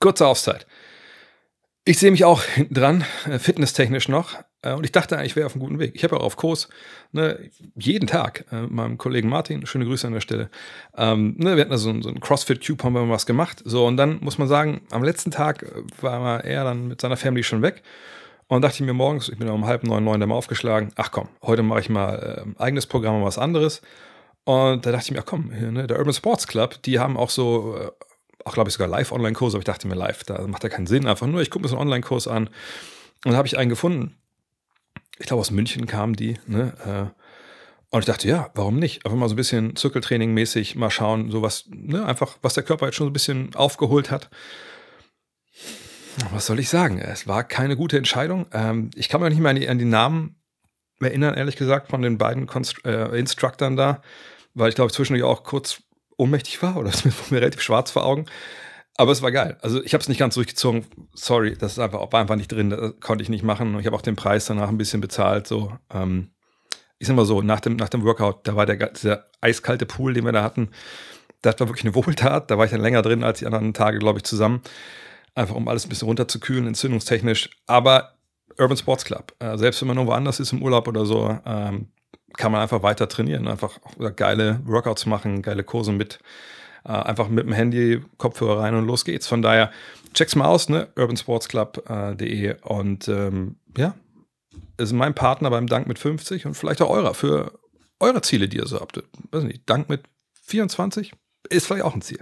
Kurze Auszeit. Ich sehe mich auch hinten dran, äh, fitnesstechnisch noch. Äh, und ich dachte ich wäre auf einem guten Weg. Ich habe auch auf Kurs ne, jeden Tag äh, meinem Kollegen Martin, schöne Grüße an der Stelle. Ähm, ne, wir hatten da so, so einen CrossFit-Cube, haben wir was gemacht. So, und dann muss man sagen, am letzten Tag äh, war er dann mit seiner Family schon weg. Und dachte ich mir morgens, ich bin um halb neun, neun da mal aufgeschlagen, ach komm, heute mache ich mal äh, eigenes Programm, was anderes. Und da dachte ich mir, ach komm, hier, ne, der Urban Sports Club, die haben auch so äh, auch glaube ich sogar Live-Online-Kurse, aber ich dachte mir live, da macht ja keinen Sinn, einfach nur, ich gucke mir so einen Online-Kurs an und da habe ich einen gefunden. Ich glaube, aus München kamen die, ne? Äh, und ich dachte, ja, warum nicht? Einfach mal so ein bisschen Zirkeltraining-mäßig mal schauen, so was, ne, einfach, was der Körper jetzt schon so ein bisschen aufgeholt hat. Was soll ich sagen? Es war keine gute Entscheidung. Ähm, ich kann mich nicht mehr an die, an die, Namen erinnern, ehrlich gesagt, von den beiden Konstru äh, Instructern da, weil ich glaube, zwischendurch auch kurz ohnmächtig war oder mir, mir relativ schwarz vor Augen. Aber es war geil. Also ich habe es nicht ganz durchgezogen. Sorry, das ist einfach, war einfach nicht drin. Das konnte ich nicht machen. Ich habe auch den Preis danach ein bisschen bezahlt. So, ähm, ich sag mal so, nach dem, nach dem Workout, da war der, dieser eiskalte Pool, den wir da hatten, das war wirklich eine Wohltat. Da war ich dann länger drin als die anderen Tage, glaube ich, zusammen. Einfach um alles ein bisschen runterzukühlen, entzündungstechnisch. Aber Urban Sports Club, äh, selbst wenn man nur woanders ist im Urlaub oder so, ähm, kann man einfach weiter trainieren, einfach geile Workouts machen, geile Kurse mit. Äh, einfach mit dem Handy, Kopfhörer rein und los geht's. Von daher, check's mal aus, ne? urbansportsclub.de äh, und ähm, ja, ist mein Partner beim Dank mit 50 und vielleicht auch eurer für eure Ziele, die ihr so habt. Weiß nicht, Dank mit 24 ist vielleicht auch ein Ziel.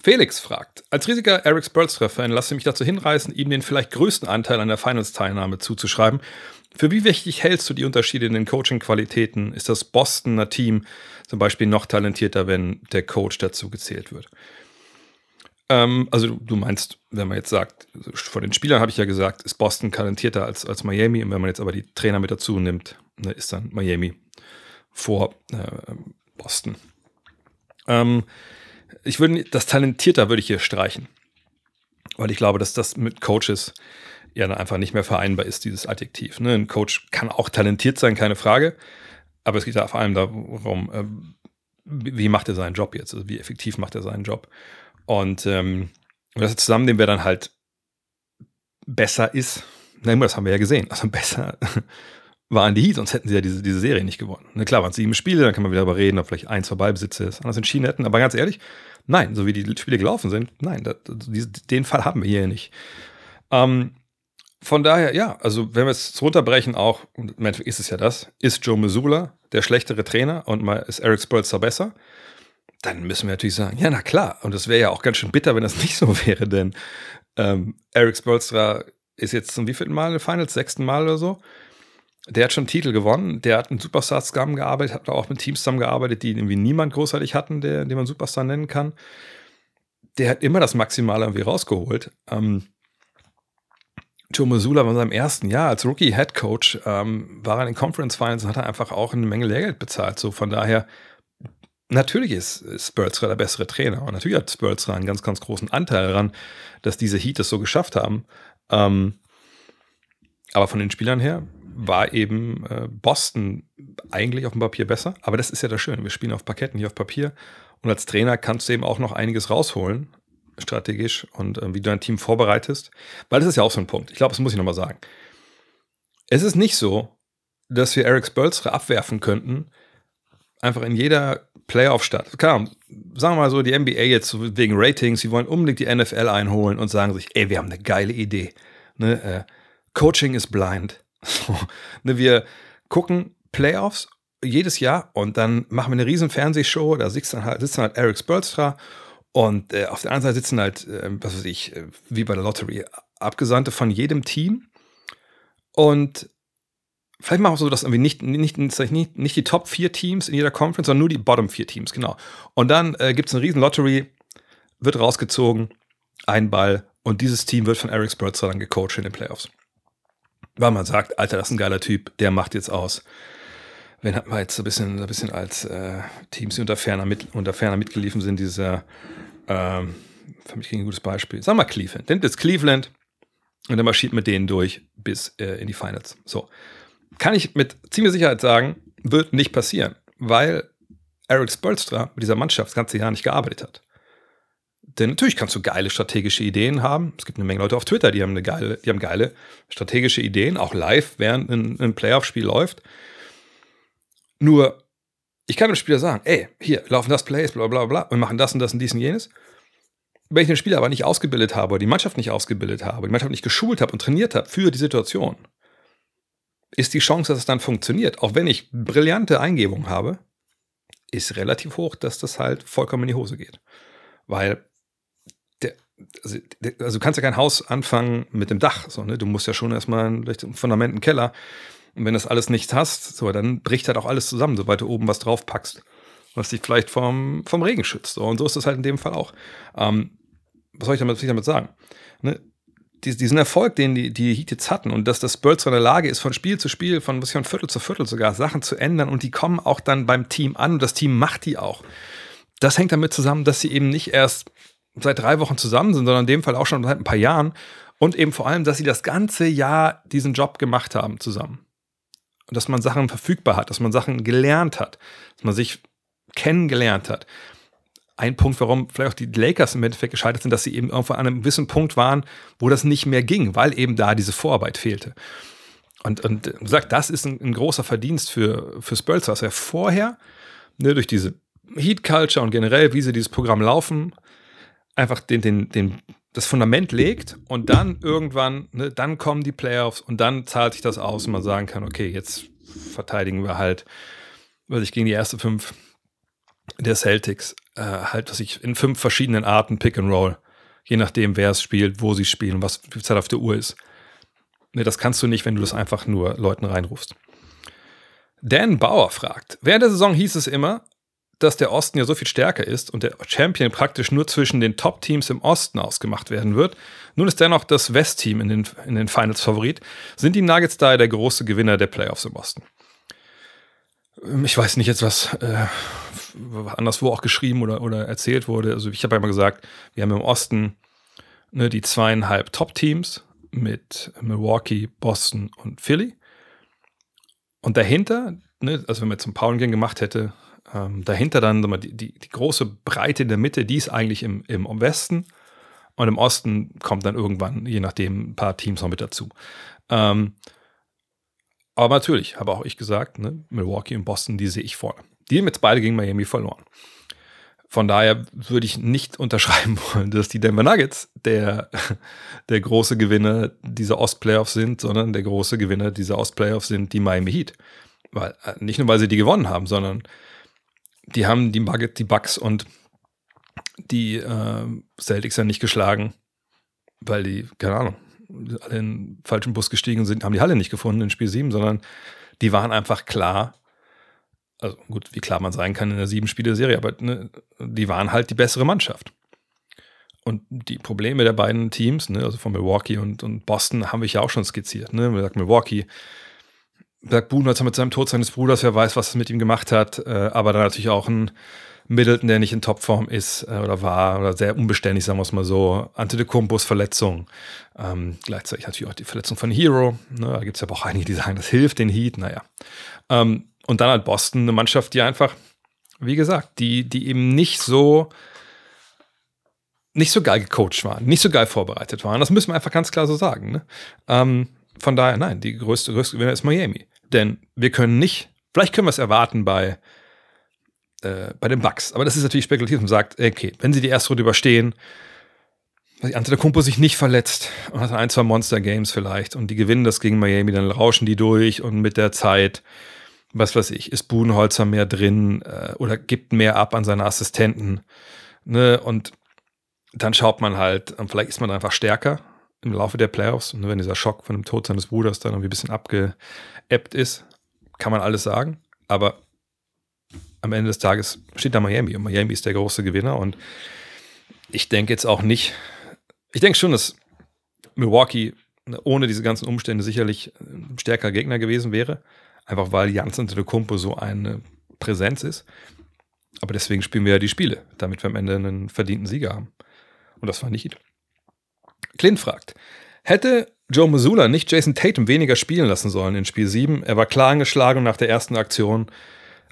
Felix fragt, als riesiger Eric Spolstra-Fan lasse ich mich dazu hinreißen, ihm den vielleicht größten Anteil an der Finals-Teilnahme zuzuschreiben für wie wichtig hältst du die Unterschiede in den Coaching-Qualitäten? Ist das Bostoner Team zum Beispiel noch talentierter, wenn der Coach dazu gezählt wird? Ähm, also du meinst, wenn man jetzt sagt, von den Spielern habe ich ja gesagt, ist Boston talentierter als, als Miami. Und wenn man jetzt aber die Trainer mit dazu nimmt, ne, ist dann Miami vor äh, Boston. Ähm, ich würde das talentierter würde ich hier streichen, weil ich glaube, dass das mit Coaches ja dann einfach nicht mehr vereinbar ist, dieses Adjektiv. Ne? Ein Coach kann auch talentiert sein, keine Frage, aber es geht ja vor allem darum, äh, wie macht er seinen Job jetzt, also wie effektiv macht er seinen Job. Und ähm, das zusammennehmen, wer dann halt besser ist, na, das haben wir ja gesehen, also besser waren die Heat, sonst hätten sie ja diese, diese Serie nicht gewonnen. Na klar, waren es sieben Spiele, dann kann man wieder darüber reden, ob vielleicht ein, zwei Ballbesitze ist, anders entschieden hätten, aber ganz ehrlich, nein, so wie die Spiele gelaufen sind, nein, das, den Fall haben wir hier nicht. Ähm, von daher, ja, also wenn wir es runterbrechen, auch, im Endeffekt ist es ja das, ist Joe Missoula der schlechtere Trainer und mal ist Eric Spolster besser, dann müssen wir natürlich sagen, ja, na klar. Und es wäre ja auch ganz schön bitter, wenn das nicht so wäre, denn ähm, Eric Spolstra ist jetzt zum wievielten Mal in Finals, sechsten Mal oder so. Der hat schon Titel gewonnen, der hat mit Superstars zusammengearbeitet, hat auch mit Teams zusammengearbeitet, die irgendwie niemand großartig hatten, der, den man Superstar nennen kann. Der hat immer das Maximale irgendwie rausgeholt. Ähm, Joe Missoula war in seinem ersten Jahr als Rookie Head Coach, ähm, war er in den Conference Finals und hat er einfach auch eine Menge Lehrgeld bezahlt. So von daher, natürlich ist Spurzer der bessere Trainer und natürlich hat Spurzer einen ganz, ganz großen Anteil daran, dass diese Heat es so geschafft haben. Ähm, aber von den Spielern her war eben äh, Boston eigentlich auf dem Papier besser. Aber das ist ja das Schöne. Wir spielen auf Parketten, hier auf Papier. Und als Trainer kannst du eben auch noch einiges rausholen strategisch und äh, wie du dein Team vorbereitest. Weil das ist ja auch so ein Punkt. Ich glaube, das muss ich nochmal sagen. Es ist nicht so, dass wir Eric Spolstra abwerfen könnten, einfach in jeder Playoff-Stadt. Klar, sagen wir mal so, die NBA jetzt wegen Ratings, sie wollen unbedingt die NFL einholen und sagen sich, ey, wir haben eine geile Idee. Ne? Äh, Coaching is blind. ne, wir gucken Playoffs jedes Jahr und dann machen wir eine riesen Fernsehshow, da sitzt dann halt, sitzt dann halt Eric Spolstra und äh, auf der anderen Seite sitzen halt, äh, was weiß ich, äh, wie bei der Lottery, Abgesandte von jedem Team und vielleicht machen wir so, dass irgendwie nicht, nicht, nicht, nicht die Top 4 Teams in jeder Conference, sondern nur die Bottom 4 Teams, genau. Und dann äh, gibt es eine riesen Lottery, wird rausgezogen, ein Ball und dieses Team wird von Eric Spolstra dann gecoacht in den Playoffs. Weil man sagt, Alter, das ist ein geiler Typ, der macht jetzt aus wen hatten wir jetzt so ein bisschen, ein bisschen als äh, Teams, die unter ferner, mit, unter ferner mitgeliefen sind, dieser, ähm, für mich ein gutes Beispiel. Wir mal Cleveland. Nimmt jetzt Cleveland und der marschiert mit denen durch bis äh, in die Finals. So. Kann ich mit ziemlicher Sicherheit sagen, wird nicht passieren, weil Eric Spolstra mit dieser Mannschaft das ganze Jahr nicht gearbeitet hat. Denn natürlich kannst du geile strategische Ideen haben. Es gibt eine Menge Leute auf Twitter, die haben eine geile, die haben geile strategische Ideen, auch live, während ein, ein Playoff-Spiel läuft. Nur, ich kann dem Spieler sagen, ey, hier, laufen das Plays, bla bla bla, und machen das und das und dies und jenes. Wenn ich den Spieler aber nicht ausgebildet habe, oder die Mannschaft nicht ausgebildet habe, die Mannschaft nicht geschult habe und trainiert habe für die Situation, ist die Chance, dass es dann funktioniert, auch wenn ich brillante Eingebungen habe, ist relativ hoch, dass das halt vollkommen in die Hose geht. Weil also, also du kannst ja kein Haus anfangen mit dem Dach. So, ne? Du musst ja schon erstmal ein, ein Fundament, einen Keller. Und wenn das alles nicht hast, so, dann bricht halt auch alles zusammen, sobald du oben was drauf packst, was dich vielleicht vom, vom Regen schützt. So. Und so ist es halt in dem Fall auch. Ähm, was soll ich damit, ich damit sagen? Ne? diesen Erfolg, den die, die Heat jetzt hatten und dass das Spurs in der Lage ist, von Spiel zu Spiel, von, von Viertel zu Viertel sogar Sachen zu ändern und die kommen auch dann beim Team an und das Team macht die auch. Das hängt damit zusammen, dass sie eben nicht erst seit drei Wochen zusammen sind, sondern in dem Fall auch schon seit ein paar Jahren und eben vor allem, dass sie das ganze Jahr diesen Job gemacht haben zusammen und dass man Sachen verfügbar hat, dass man Sachen gelernt hat, dass man sich kennengelernt hat. Ein Punkt, warum vielleicht auch die Lakers im Endeffekt gescheitert sind, dass sie eben irgendwo an einem gewissen Punkt waren, wo das nicht mehr ging, weil eben da diese Vorarbeit fehlte. Und, und sagt, das ist ein, ein, großer Verdienst für, für Spurs, dass er vorher ne, durch diese Heat Culture und generell, wie sie dieses Programm laufen, einfach den, den, den das Fundament legt und dann irgendwann, ne, dann kommen die Playoffs und dann zahlt sich das aus und man sagen kann, okay, jetzt verteidigen wir halt, was ich gegen die erste fünf der Celtics, äh, halt, was ich in fünf verschiedenen Arten Pick and Roll, je nachdem, wer es spielt, wo sie spielen, was viel Zeit auf der Uhr ist. Ne, das kannst du nicht, wenn du das einfach nur Leuten reinrufst. Dan Bauer fragt, während der Saison hieß es immer, dass der Osten ja so viel stärker ist und der Champion praktisch nur zwischen den Top-Teams im Osten ausgemacht werden wird. Nun ist dennoch das West-Team in den, in den Finals Favorit. Sind die Nuggets daher der große Gewinner der Playoffs im Osten? Ähm, ich weiß nicht jetzt, was äh, anderswo auch geschrieben oder, oder erzählt wurde. Also ich habe ja immer gesagt, wir haben im Osten ne, die zweieinhalb Top-Teams mit Milwaukee, Boston und Philly. Und dahinter, ne, also wenn man jetzt einen Power Game gemacht hätte, ähm, dahinter dann die, die, die, große Breite in der Mitte, die ist eigentlich im, im Westen. Und im Osten kommt dann irgendwann, je nachdem, ein paar Teams noch mit dazu. Ähm, aber natürlich, habe auch ich gesagt, ne, Milwaukee und Boston, die sehe ich vorne. Die haben jetzt beide gegen Miami verloren. Von daher würde ich nicht unterschreiben wollen, dass die Denver Nuggets der, der große Gewinner dieser Ostplayoffs sind, sondern der große Gewinner dieser Ostplayoffs sind die Miami Heat. Weil, äh, nicht nur, weil sie die gewonnen haben, sondern die haben die, Bucket, die Bucks und die äh, Celtics ja nicht geschlagen, weil die, keine Ahnung, alle in den falschen Bus gestiegen sind, haben die Halle nicht gefunden in Spiel 7, sondern die waren einfach klar, also gut, wie klar man sein kann in der sieben Spiele Serie, aber ne, die waren halt die bessere Mannschaft. Und die Probleme der beiden Teams, ne, also von Milwaukee und, und Boston, haben wir ja auch schon skizziert. Ne? Man sagt, Milwaukee sagt Budenholzer mit seinem Tod seines Bruders, wer weiß, was es mit ihm gemacht hat, äh, aber dann natürlich auch ein Middleton, der nicht in Topform ist äh, oder war oder sehr unbeständig, sagen wir es mal so. Antetokounmpos Verletzung. Ähm, gleichzeitig natürlich auch die Verletzung von Hero. Ne? Da gibt es ja auch einige, die sagen, das hilft den Heat. Naja. Ähm, und dann halt Boston, eine Mannschaft, die einfach, wie gesagt, die, die eben nicht so nicht so geil gecoacht waren, nicht so geil vorbereitet waren. Das müssen wir einfach ganz klar so sagen. Ne? Ähm, von daher, nein, die größte, größte Gewinner ist Miami. Denn wir können nicht, vielleicht können wir es erwarten bei, äh, bei den Bucks, aber das ist natürlich spekulativ und sagt, okay, wenn sie die erste Runde überstehen, weil Antetokounmpo sich nicht verletzt und hat ein, zwei Monster-Games vielleicht und die gewinnen das gegen Miami, dann rauschen die durch und mit der Zeit, was weiß ich, ist Budenholzer mehr drin äh, oder gibt mehr ab an seine Assistenten. Ne? Und dann schaut man halt, und vielleicht ist man einfach stärker im Laufe der Playoffs. Und wenn dieser Schock von dem Tod seines Bruders dann irgendwie ein bisschen abgeebbt ist, kann man alles sagen. Aber am Ende des Tages steht da Miami und Miami ist der große Gewinner. Und ich denke jetzt auch nicht, ich denke schon, dass Milwaukee ohne diese ganzen Umstände sicherlich ein stärkerer Gegner gewesen wäre. Einfach weil Jans Antetokounmpo so eine Präsenz ist. Aber deswegen spielen wir ja die Spiele, damit wir am Ende einen verdienten Sieger haben. Und das war nicht. Clint fragt, hätte Joe Missoula nicht Jason Tatum weniger spielen lassen sollen in Spiel 7? Er war klar angeschlagen nach der ersten Aktion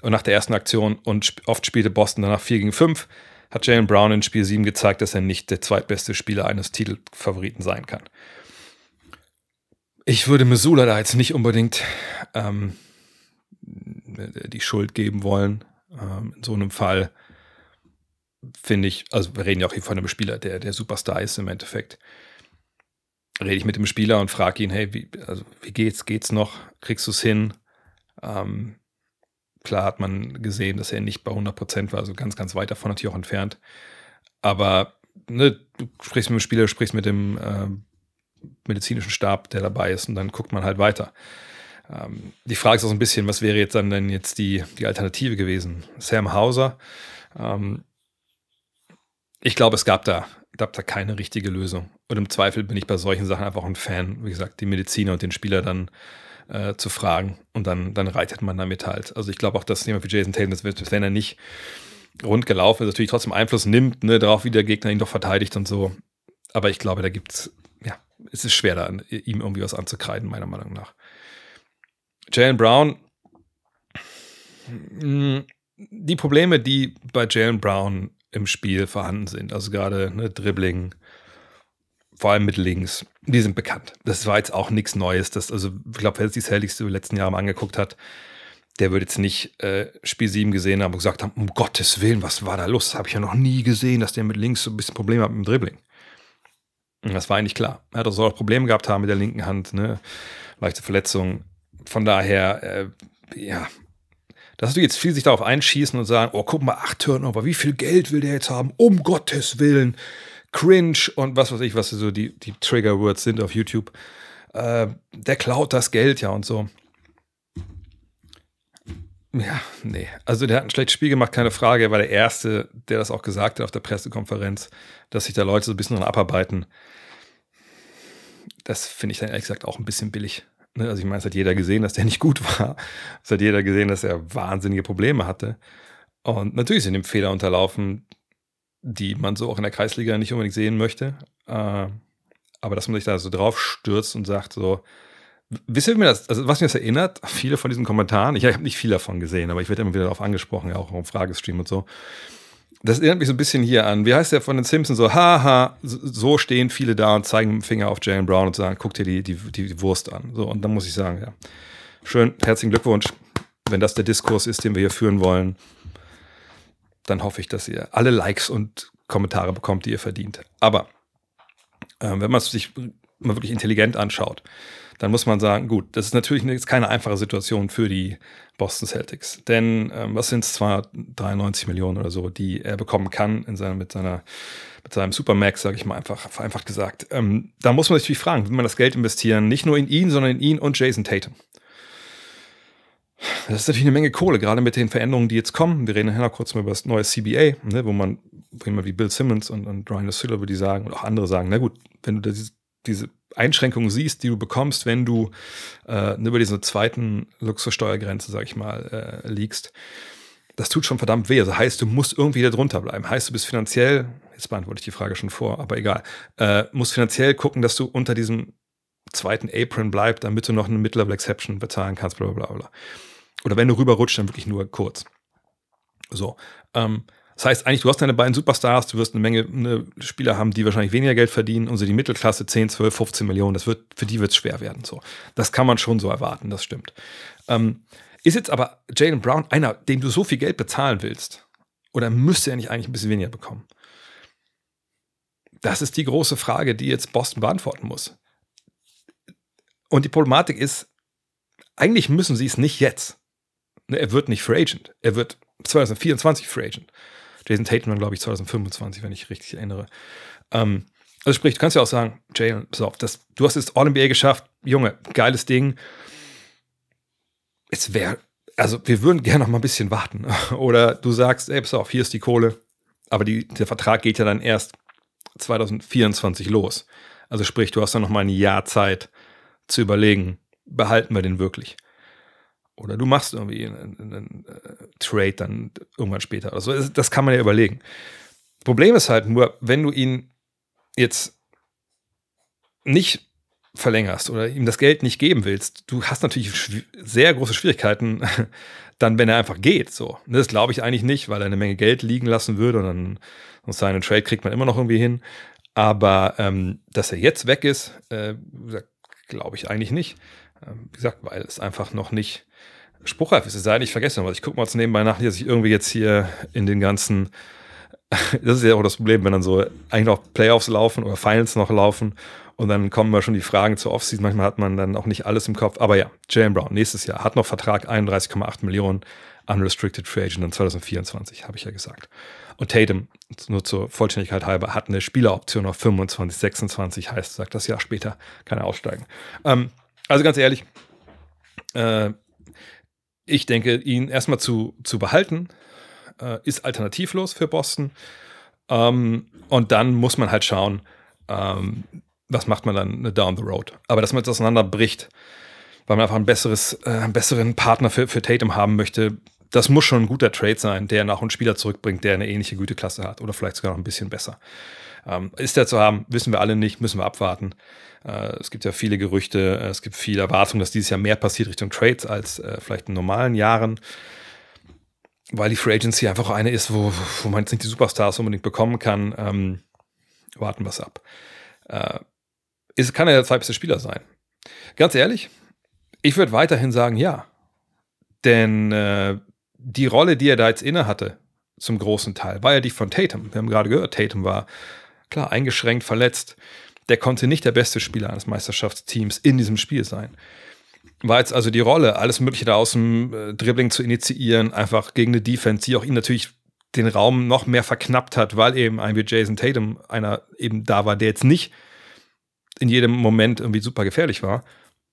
und nach der ersten Aktion und oft spielte Boston danach 4 gegen 5 hat Jalen Brown in Spiel 7 gezeigt, dass er nicht der zweitbeste Spieler eines Titelfavoriten sein kann. Ich würde Missoula da jetzt nicht unbedingt ähm, die Schuld geben wollen. Ähm, in so einem Fall finde ich, also wir reden ja auch hier von einem Spieler, der der Superstar ist im Endeffekt. Rede ich mit dem Spieler und frage ihn, hey, wie, also, wie geht's? Geht's noch? Kriegst du es hin? Ähm, Klar hat man gesehen, dass er nicht bei 100 Prozent war, also ganz, ganz weit davon natürlich auch entfernt. Aber ne, du sprichst mit dem Spieler, sprichst mit dem äh, medizinischen Stab, der dabei ist, und dann guckt man halt weiter. Ähm, die Frage ist auch so ein bisschen, was wäre jetzt dann denn jetzt die, die Alternative gewesen? Sam Hauser. Ähm, ich glaube, es gab da, gab da keine richtige Lösung. Und im Zweifel bin ich bei solchen Sachen einfach ein Fan, wie gesagt, die Mediziner und den Spieler dann äh, zu fragen. Und dann, dann reitet man damit halt. Also ich glaube auch, dass jemand wie Jason Tatum, das wird, wenn er nicht rund gelaufen ist, natürlich trotzdem Einfluss nimmt, ne, darauf, wie der Gegner ihn doch verteidigt und so. Aber ich glaube, da gibt es, ja, es ist schwer, da ihm irgendwie was anzukreiden, meiner Meinung nach. Jalen Brown, hm, die Probleme, die bei Jalen Brown im Spiel vorhanden sind, also gerade ne, Dribbling, vor allem mit links, die sind bekannt. Das war jetzt auch nichts Neues. Das, also, ich glaube, wer sich die Celtics die letzten Jahre mal angeguckt hat, der würde jetzt nicht äh, Spiel 7 gesehen haben und gesagt haben, um Gottes Willen, was war da los? Das habe ich ja noch nie gesehen, dass der mit links so ein bisschen Probleme hat mit dem Dribbling. Und das war eigentlich klar. Er hat auch so auch Probleme gehabt haben mit der linken Hand, ne? leichte Verletzungen. Von daher, äh, ja, dass du jetzt viel sich darauf einschießen und sagen, oh, guck mal, acht Turnover, wie viel Geld will der jetzt haben? Um Gottes Willen cringe und was weiß ich, was so die, die Trigger-Words sind auf YouTube. Äh, der klaut das Geld ja und so. Ja, nee. Also der hat ein schlechtes Spiel gemacht, keine Frage. Er war der Erste, der das auch gesagt hat auf der Pressekonferenz, dass sich da Leute so ein bisschen dran abarbeiten. Das finde ich dann ehrlich gesagt auch ein bisschen billig. Ne? Also ich meine, es hat jeder gesehen, dass der nicht gut war. Es hat jeder gesehen, dass er wahnsinnige Probleme hatte. Und natürlich sind ihm Fehler unterlaufen, die man so auch in der Kreisliga nicht unbedingt sehen möchte. Äh, aber dass man sich da so drauf stürzt und sagt so, wisst ihr, mir das, also was mir das erinnert, viele von diesen Kommentaren, ich, ich habe nicht viel davon gesehen, aber ich werde immer wieder darauf angesprochen, ja auch im Fragestream und so. Das erinnert mich so ein bisschen hier an, wie heißt der von den Simpsons so, haha, so stehen viele da und zeigen mit dem Finger auf Jalen Brown und sagen, guck dir die, die, die Wurst an. So, und dann muss ich sagen, ja, schön, herzlichen Glückwunsch, wenn das der Diskurs ist, den wir hier führen wollen dann hoffe ich, dass ihr alle Likes und Kommentare bekommt, die ihr verdient. Aber äh, wenn man es sich mal wirklich intelligent anschaut, dann muss man sagen, gut, das ist natürlich jetzt keine einfache Situation für die Boston Celtics. Denn ähm, was sind es zwar 93 Millionen oder so, die er bekommen kann in seiner, mit, seiner, mit seinem Supermax, sage ich mal einfach, vereinfacht gesagt. Ähm, da muss man sich natürlich fragen, will man das Geld investieren, nicht nur in ihn, sondern in ihn und Jason Tatum. Das ist natürlich eine Menge Kohle, gerade mit den Veränderungen, die jetzt kommen. Wir reden nachher noch kurz mal über das neue CBA, ne, wo man, wo jemand wie Bill Simmons und, und Ryan Siller würde sagen, und auch andere sagen, na gut, wenn du diese, diese Einschränkungen siehst, die du bekommst, wenn du äh, über diese zweiten Luxussteuergrenze, sag ich mal, äh, liegst, das tut schon verdammt weh. Also heißt, du musst irgendwie da drunter bleiben. Heißt, du bist finanziell, jetzt beantworte ich die Frage schon vor, aber egal, äh, musst finanziell gucken, dass du unter diesem zweiten Apron bleibst, damit du noch eine Mid-Level Exception bezahlen kannst, bla bla bla. Oder wenn du rüberrutscht, dann wirklich nur kurz. So. Ähm, das heißt eigentlich, du hast deine beiden Superstars, du wirst eine Menge eine Spieler haben, die wahrscheinlich weniger Geld verdienen und so die Mittelklasse 10, 12, 15 Millionen, das wird, für die wird es schwer werden. So. Das kann man schon so erwarten, das stimmt. Ähm, ist jetzt aber Jalen Brown einer, dem du so viel Geld bezahlen willst? Oder müsste er nicht eigentlich ein bisschen weniger bekommen? das ist die große Frage, die jetzt Boston beantworten muss. Und die Problematik ist, eigentlich müssen sie es nicht jetzt. Ne, er wird nicht Free Agent. Er wird 2024 Free Agent. Jason Tatum dann, glaube ich, 2025, wenn ich richtig erinnere. Ähm, also sprich, du kannst ja auch sagen, Jalen, pass auf, das, du hast es All-NBA geschafft, Junge, geiles Ding. Es wäre, also wir würden gerne noch mal ein bisschen warten. Oder du sagst, ey, pass auf, hier ist die Kohle. Aber die, der Vertrag geht ja dann erst 2024 los. Also sprich, du hast dann noch mal ein Jahr Zeit zu überlegen, behalten wir den wirklich. Oder du machst irgendwie einen, einen, äh, Trade dann irgendwann später. Also das kann man ja überlegen. Problem ist halt nur, wenn du ihn jetzt nicht verlängerst oder ihm das Geld nicht geben willst, du hast natürlich sehr große Schwierigkeiten, dann, wenn er einfach geht. So. Das glaube ich eigentlich nicht, weil er eine Menge Geld liegen lassen würde und dann und seinen Trade kriegt man immer noch irgendwie hin. Aber ähm, dass er jetzt weg ist, äh, glaube ich eigentlich nicht. Ähm, wie gesagt, weil es einfach noch nicht spruchreif ist. Es sei denn, ich vergesse noch was. Ich gucke mal jetzt nebenbei nach, dass ich irgendwie jetzt hier in den ganzen das ist ja auch das Problem, wenn dann so eigentlich noch Playoffs laufen oder Finals noch laufen und dann kommen mal schon die Fragen zur Offseason. Manchmal hat man dann auch nicht alles im Kopf. Aber ja, Jalen Brown nächstes Jahr hat noch Vertrag 31,8 Millionen Unrestricted Free Agent in 2024, habe ich ja gesagt. Und Tatum, nur zur Vollständigkeit halber, hat eine Spieleroption auf 25, 26, heißt, sagt das Jahr später, kann er aussteigen. Ähm, also ganz ehrlich, äh, ich denke, ihn erstmal zu, zu behalten, äh, ist alternativlos für Boston. Ähm, und dann muss man halt schauen, ähm, was macht man dann down the road. Aber dass man jetzt auseinanderbricht, weil man einfach ein besseres, äh, einen besseren Partner für, für Tatum haben möchte, das muss schon ein guter Trade sein, der nach einen Spieler zurückbringt, der eine ähnliche Güteklasse hat oder vielleicht sogar noch ein bisschen besser. Ähm, ist der zu haben, wissen wir alle nicht, müssen wir abwarten. Äh, es gibt ja viele Gerüchte, äh, es gibt viele Erwartungen, dass dieses Jahr mehr passiert Richtung Trades als äh, vielleicht in normalen Jahren weil die Free Agency einfach eine ist, wo, wo man jetzt nicht die Superstars unbedingt bekommen kann. Ähm, warten wir es ab. Äh, es kann ja der zweitbeste Spieler sein. Ganz ehrlich, ich würde weiterhin sagen, ja. Denn äh, die Rolle, die er da jetzt inne hatte, zum großen Teil, war ja die von Tatum. Wir haben gerade gehört, Tatum war klar eingeschränkt, verletzt. Der konnte nicht der beste Spieler eines Meisterschaftsteams in diesem Spiel sein war jetzt also die Rolle, alles Mögliche da aus dem äh, Dribbling zu initiieren, einfach gegen eine Defense, die auch ihn natürlich den Raum noch mehr verknappt hat, weil eben ein wie Jason Tatum einer eben da war, der jetzt nicht in jedem Moment irgendwie super gefährlich war.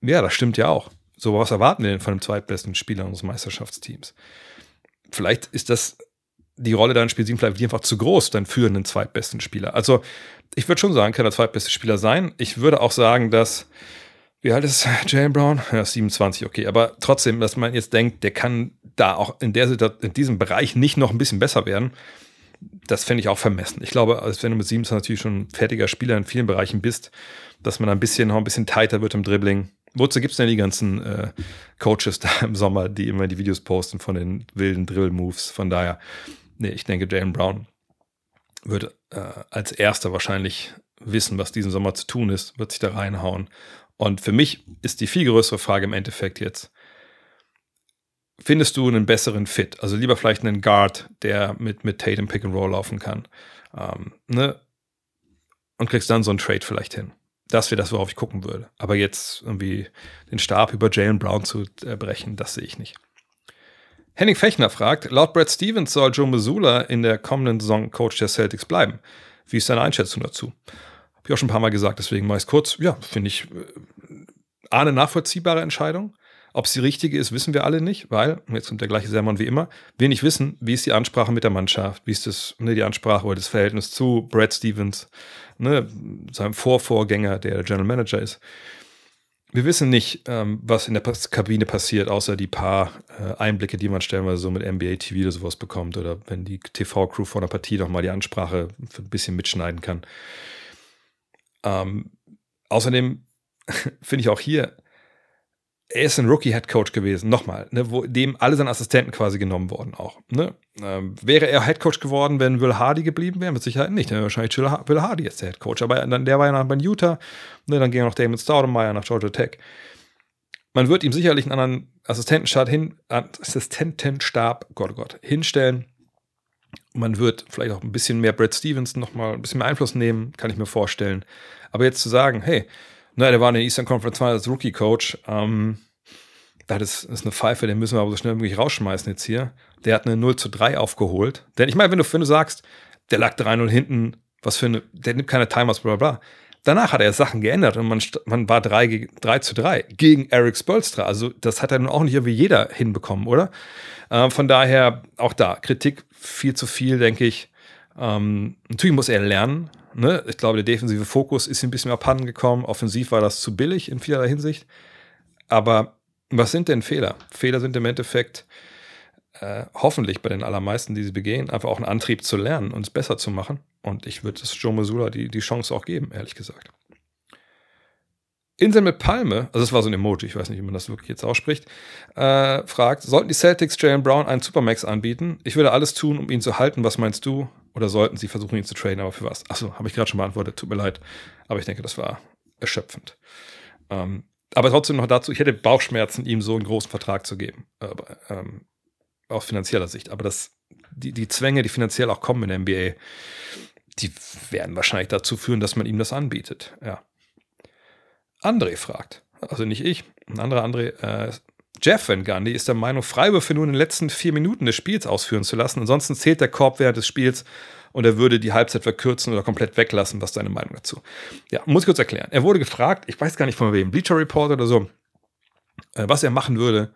Ja, das stimmt ja auch. So, was erwarten wir denn von dem zweitbesten Spieler unseres Meisterschaftsteams? Vielleicht ist das die Rolle da in Spiel 7 vielleicht einfach zu groß dann für einen zweitbesten Spieler. Also, ich würde schon sagen, kann der zweitbeste Spieler sein. Ich würde auch sagen, dass wie alt ist Jalen Brown? Ja, 27, okay. Aber trotzdem, dass man jetzt denkt, der kann da auch in, der, in diesem Bereich nicht noch ein bisschen besser werden, das fände ich auch vermessen. Ich glaube, als wenn du mit 27 natürlich schon ein fertiger Spieler in vielen Bereichen bist, dass man ein bisschen noch ein bisschen tighter wird im Dribbling. Wozu gibt es denn die ganzen äh, Coaches da im Sommer, die immer die Videos posten von den wilden Drill-Moves? Von daher, nee, ich denke, Jalen Brown wird äh, als erster wahrscheinlich wissen, was diesen Sommer zu tun ist, wird sich da reinhauen und für mich ist die viel größere Frage im Endeffekt jetzt, findest du einen besseren Fit? Also lieber vielleicht einen Guard, der mit, mit Tatum Pick and Roll laufen kann. Ähm, ne? Und kriegst dann so einen Trade vielleicht hin. Das wäre das, worauf ich gucken würde. Aber jetzt irgendwie den Stab über Jalen Brown zu äh, brechen, das sehe ich nicht. Henning Fechner fragt, laut Brad Stevens soll Joe Missoula in der kommenden Saison Coach der Celtics bleiben. Wie ist deine Einschätzung dazu? Habe ich auch schon ein paar Mal gesagt, deswegen mache ich es kurz. Ja, finde ich äh, eine nachvollziehbare Entscheidung. Ob es die richtige ist, wissen wir alle nicht, weil, jetzt kommt der gleiche Sermon wie immer, wir nicht wissen, wie ist die Ansprache mit der Mannschaft, wie ist das, ne, die Ansprache oder das Verhältnis zu Brad Stevens, ne, seinem Vorvorgänger, der General Manager ist. Wir wissen nicht, ähm, was in der Kabine passiert, außer die paar äh, Einblicke, die man stellenweise so mit NBA TV oder sowas bekommt oder wenn die TV-Crew vor einer Partie nochmal die Ansprache ein bisschen mitschneiden kann. Ähm, außerdem finde ich auch hier, er ist ein Rookie-Head Coach gewesen, nochmal, ne, wo dem alle seine Assistenten quasi genommen worden auch. Ne? Ähm, wäre er Head Coach geworden, wenn Will Hardy geblieben wäre? Mit Sicherheit nicht. Dann wäre wahrscheinlich Will Hardy jetzt der Head Coach. Aber dann, der war ja noch bei Utah, ne, dann ging noch Damon Staudemeyer nach Georgia Tech. Man wird ihm sicherlich einen anderen Assistentenstab, hin, Assistentenstab Gott, oh Gott, hinstellen Man wird vielleicht auch ein bisschen mehr Brad Stevens noch mal ein bisschen mehr Einfluss nehmen, kann ich mir vorstellen. Aber jetzt zu sagen, hey, na, der war in der Eastern Conference Final als Rookie-Coach, ähm, das ist eine Pfeife, den müssen wir aber so schnell wie möglich rausschmeißen jetzt hier. Der hat eine 0 zu 3 aufgeholt. Denn ich meine, wenn du, wenn du sagst, der lag 3-0 hinten, was für eine, der nimmt keine Timers, bla bla bla. Danach hat er Sachen geändert und man, man war 3, 3 zu 3 gegen Eric Spolstra. Also das hat er nun auch nicht irgendwie jeder hinbekommen, oder? Äh, von daher auch da Kritik viel zu viel, denke ich. Ähm, natürlich muss er lernen. Ne? Ich glaube, der defensive Fokus ist ein bisschen abhanden gekommen. Offensiv war das zu billig in vielerlei Hinsicht. Aber was sind denn Fehler? Fehler sind im Endeffekt äh, hoffentlich bei den allermeisten, die sie begehen, einfach auch ein Antrieb zu lernen und es besser zu machen. Und ich würde es Joe Missoula die, die Chance auch geben, ehrlich gesagt. Insel mit Palme, also das war so ein Emoji, ich weiß nicht, wie man das wirklich jetzt ausspricht, äh, fragt, sollten die Celtics Jalen Brown einen Supermax anbieten? Ich würde alles tun, um ihn zu halten. Was meinst du? Oder sollten sie versuchen, ihn zu traden? Aber für was? Achso, habe ich gerade schon beantwortet. Tut mir leid. Aber ich denke, das war erschöpfend. Ähm, aber trotzdem noch dazu, ich hätte Bauchschmerzen, ihm so einen großen Vertrag zu geben. Aber, ähm, aus finanzieller Sicht. Aber das, die, die Zwänge, die finanziell auch kommen in der NBA, die werden wahrscheinlich dazu führen, dass man ihm das anbietet. Ja. André fragt, also nicht ich, ein anderer André, äh, Jeff Van Gundy ist der Meinung, Freiwürfe nur in den letzten vier Minuten des Spiels ausführen zu lassen. Ansonsten zählt der Korb während des Spiels und er würde die Halbzeit verkürzen oder komplett weglassen. Was ist deine Meinung dazu? Ja, muss ich kurz erklären. Er wurde gefragt, ich weiß gar nicht von wem, Bleacher Report oder so, äh, was er machen würde,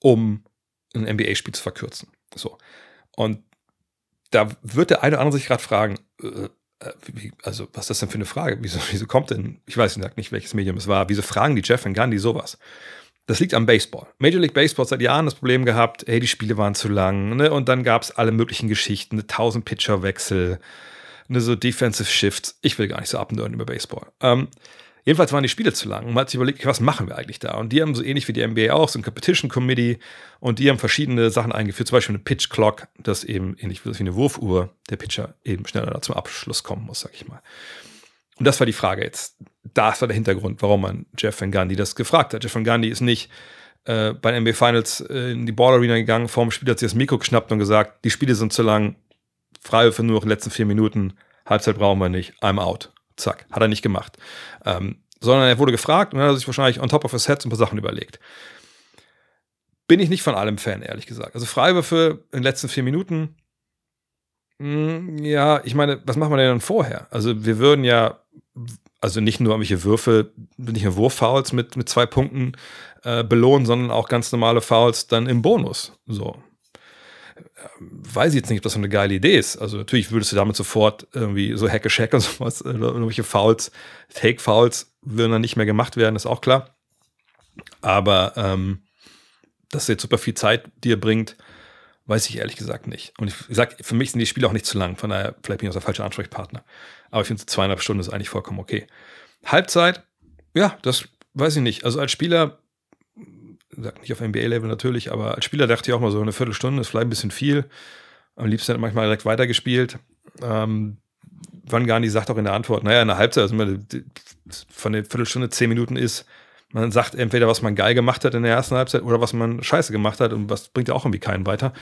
um ein NBA-Spiel zu verkürzen. So. Und da wird der eine oder andere sich gerade fragen, äh, äh, wie, also was ist das denn für eine Frage? Wieso, wieso kommt denn, ich weiß nicht, welches Medium es war, wieso fragen die Jeff und Gandhi sowas? Das liegt am Baseball. Major League Baseball hat seit Jahren das Problem gehabt, hey, die Spiele waren zu lang, ne? Und dann gab es alle möglichen Geschichten, eine 1000 Pitcher-Wechsel, ne, so Defensive Shifts. Ich will gar nicht so abnörden über Baseball. Ähm, Jedenfalls waren die Spiele zu lang. Und man hat sich überlegt, was machen wir eigentlich da? Und die haben so ähnlich wie die NBA auch so ein Competition Committee und die haben verschiedene Sachen eingeführt, zum Beispiel eine Pitch Clock, das eben ähnlich wie eine Wurfuhr der Pitcher eben schneller zum Abschluss kommen muss, sag ich mal. Und das war die Frage jetzt. Das war der Hintergrund, warum man Jeff Van Gundy das gefragt hat. Jeff Van Gundy ist nicht äh, bei den NBA Finals äh, in die Ball Arena gegangen, vor dem Spiel hat sich das Mikro geschnappt und gesagt, die Spiele sind zu lang, Freiwürfe nur noch in den letzten vier Minuten, Halbzeit brauchen wir nicht, I'm out. Zack, hat er nicht gemacht. Ähm, sondern er wurde gefragt und dann hat er sich wahrscheinlich on top of his head ein paar Sachen überlegt. Bin ich nicht von allem Fan, ehrlich gesagt. Also Freiwürfe in den letzten vier Minuten, mh, hm, ja, ich meine, was machen wir denn dann vorher? Also wir würden ja, also nicht nur irgendwelche Würfe, nicht nur Wurffouls mit, mit zwei Punkten äh, belohnen, sondern auch ganz normale Fouls dann im Bonus. So weiß ich jetzt nicht, ob das so eine geile Idee ist. Also natürlich würdest du damit sofort irgendwie so Hacke Shack und sowas, oder irgendwelche Fouls, Fake-Fouls würden dann nicht mehr gemacht werden, ist auch klar. Aber ähm, dass jetzt super viel Zeit dir bringt, weiß ich ehrlich gesagt nicht. Und ich sag, für mich sind die Spiele auch nicht zu lang, von daher vielleicht bin ich auch der falsche Ansprechpartner. Aber ich finde, zweieinhalb Stunden ist eigentlich vollkommen okay. Halbzeit, ja, das weiß ich nicht. Also als Spieler nicht auf NBA-Level natürlich, aber als Spieler dachte ich auch mal so, eine Viertelstunde ist vielleicht ein bisschen viel. Am liebsten manchmal direkt weitergespielt. Ähm, Van Garni sagt auch in der Antwort, naja, in der Halbzeit, also von der Viertelstunde zehn Minuten ist, man sagt entweder, was man geil gemacht hat in der ersten Halbzeit oder was man scheiße gemacht hat und was bringt ja auch irgendwie keinen weiter.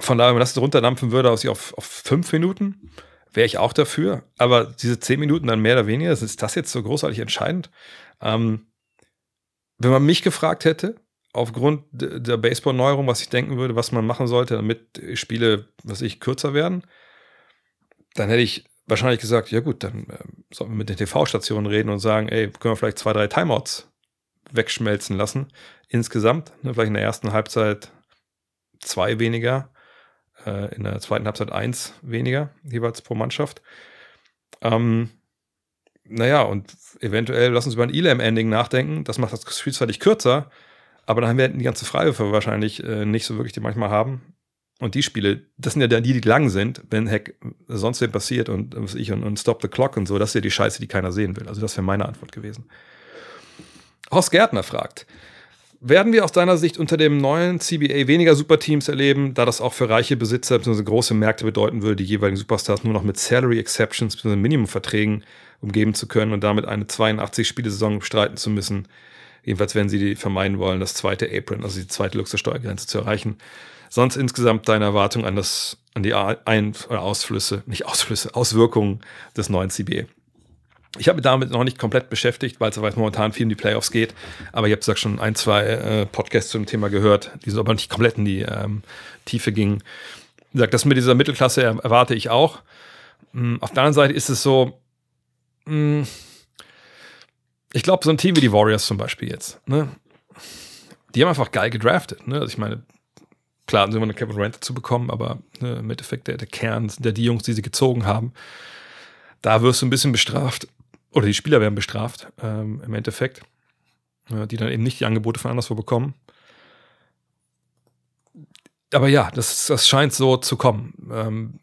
Von daher, wenn man das runterdampfen würde auf, auf, fünf Minuten, wäre ich auch dafür. Aber diese zehn Minuten dann mehr oder weniger, ist das jetzt so großartig entscheidend? Ähm, wenn man mich gefragt hätte, aufgrund der Baseball-Neuerung, was ich denken würde, was man machen sollte, damit Spiele, was ich, kürzer werden, dann hätte ich wahrscheinlich gesagt, ja gut, dann äh, sollten wir mit den TV-Stationen reden und sagen, ey, können wir vielleicht zwei, drei Timeouts wegschmelzen lassen. Insgesamt, ne, vielleicht in der ersten Halbzeit zwei weniger, äh, in der zweiten Halbzeit eins weniger, jeweils pro Mannschaft. Ähm, naja, und eventuell lass uns über ein Elam-Ending nachdenken. Das macht das nicht kürzer, aber dann haben wir die ganze Freiwürfe wahrscheinlich äh, nicht so wirklich, die manchmal haben. Und die Spiele, das sind ja dann die, die lang sind, wenn Heck sonst was passiert und was ich und, und Stop the Clock und so, das ist ja die Scheiße, die keiner sehen will. Also das wäre meine Antwort gewesen. Horst Gärtner fragt, werden wir aus deiner Sicht unter dem neuen CBA weniger Superteams erleben, da das auch für reiche Besitzer bzw. große Märkte bedeuten würde, die jeweiligen Superstars nur noch mit Salary Exceptions bzw. Minimumverträgen umgeben zu können und damit eine 82-Spiele-Saison bestreiten zu müssen. Jedenfalls werden sie die vermeiden wollen, das zweite Apron, also die zweite Luxussteuergrenze zu erreichen. Sonst insgesamt deine Erwartung an das, an die Ein- oder Ausflüsse, nicht Ausflüsse, Auswirkungen des neuen CBA. Ich habe mich damit noch nicht komplett beschäftigt, weil es momentan viel in die Playoffs geht. Aber ich habe gesagt, schon ein, zwei äh, Podcasts zum Thema gehört, die so aber nicht komplett in die ähm, Tiefe gingen. Wie gesagt, das mit dieser Mittelklasse erwarte ich auch. Mhm, auf der anderen Seite ist es so, mh, ich glaube, so ein Team wie die Warriors zum Beispiel jetzt, ne? die haben einfach geil gedraftet. Ne? Also ich meine, klar, sind wir eine Kevin Durant dazu bekommen, aber ne, im Endeffekt der, der Kern sind ja die Jungs, die sie gezogen haben. Da wirst du ein bisschen bestraft oder die Spieler werden bestraft ähm, im Endeffekt, äh, die dann eben nicht die Angebote von anderswo bekommen. Aber ja, das, das scheint so zu kommen. Ähm,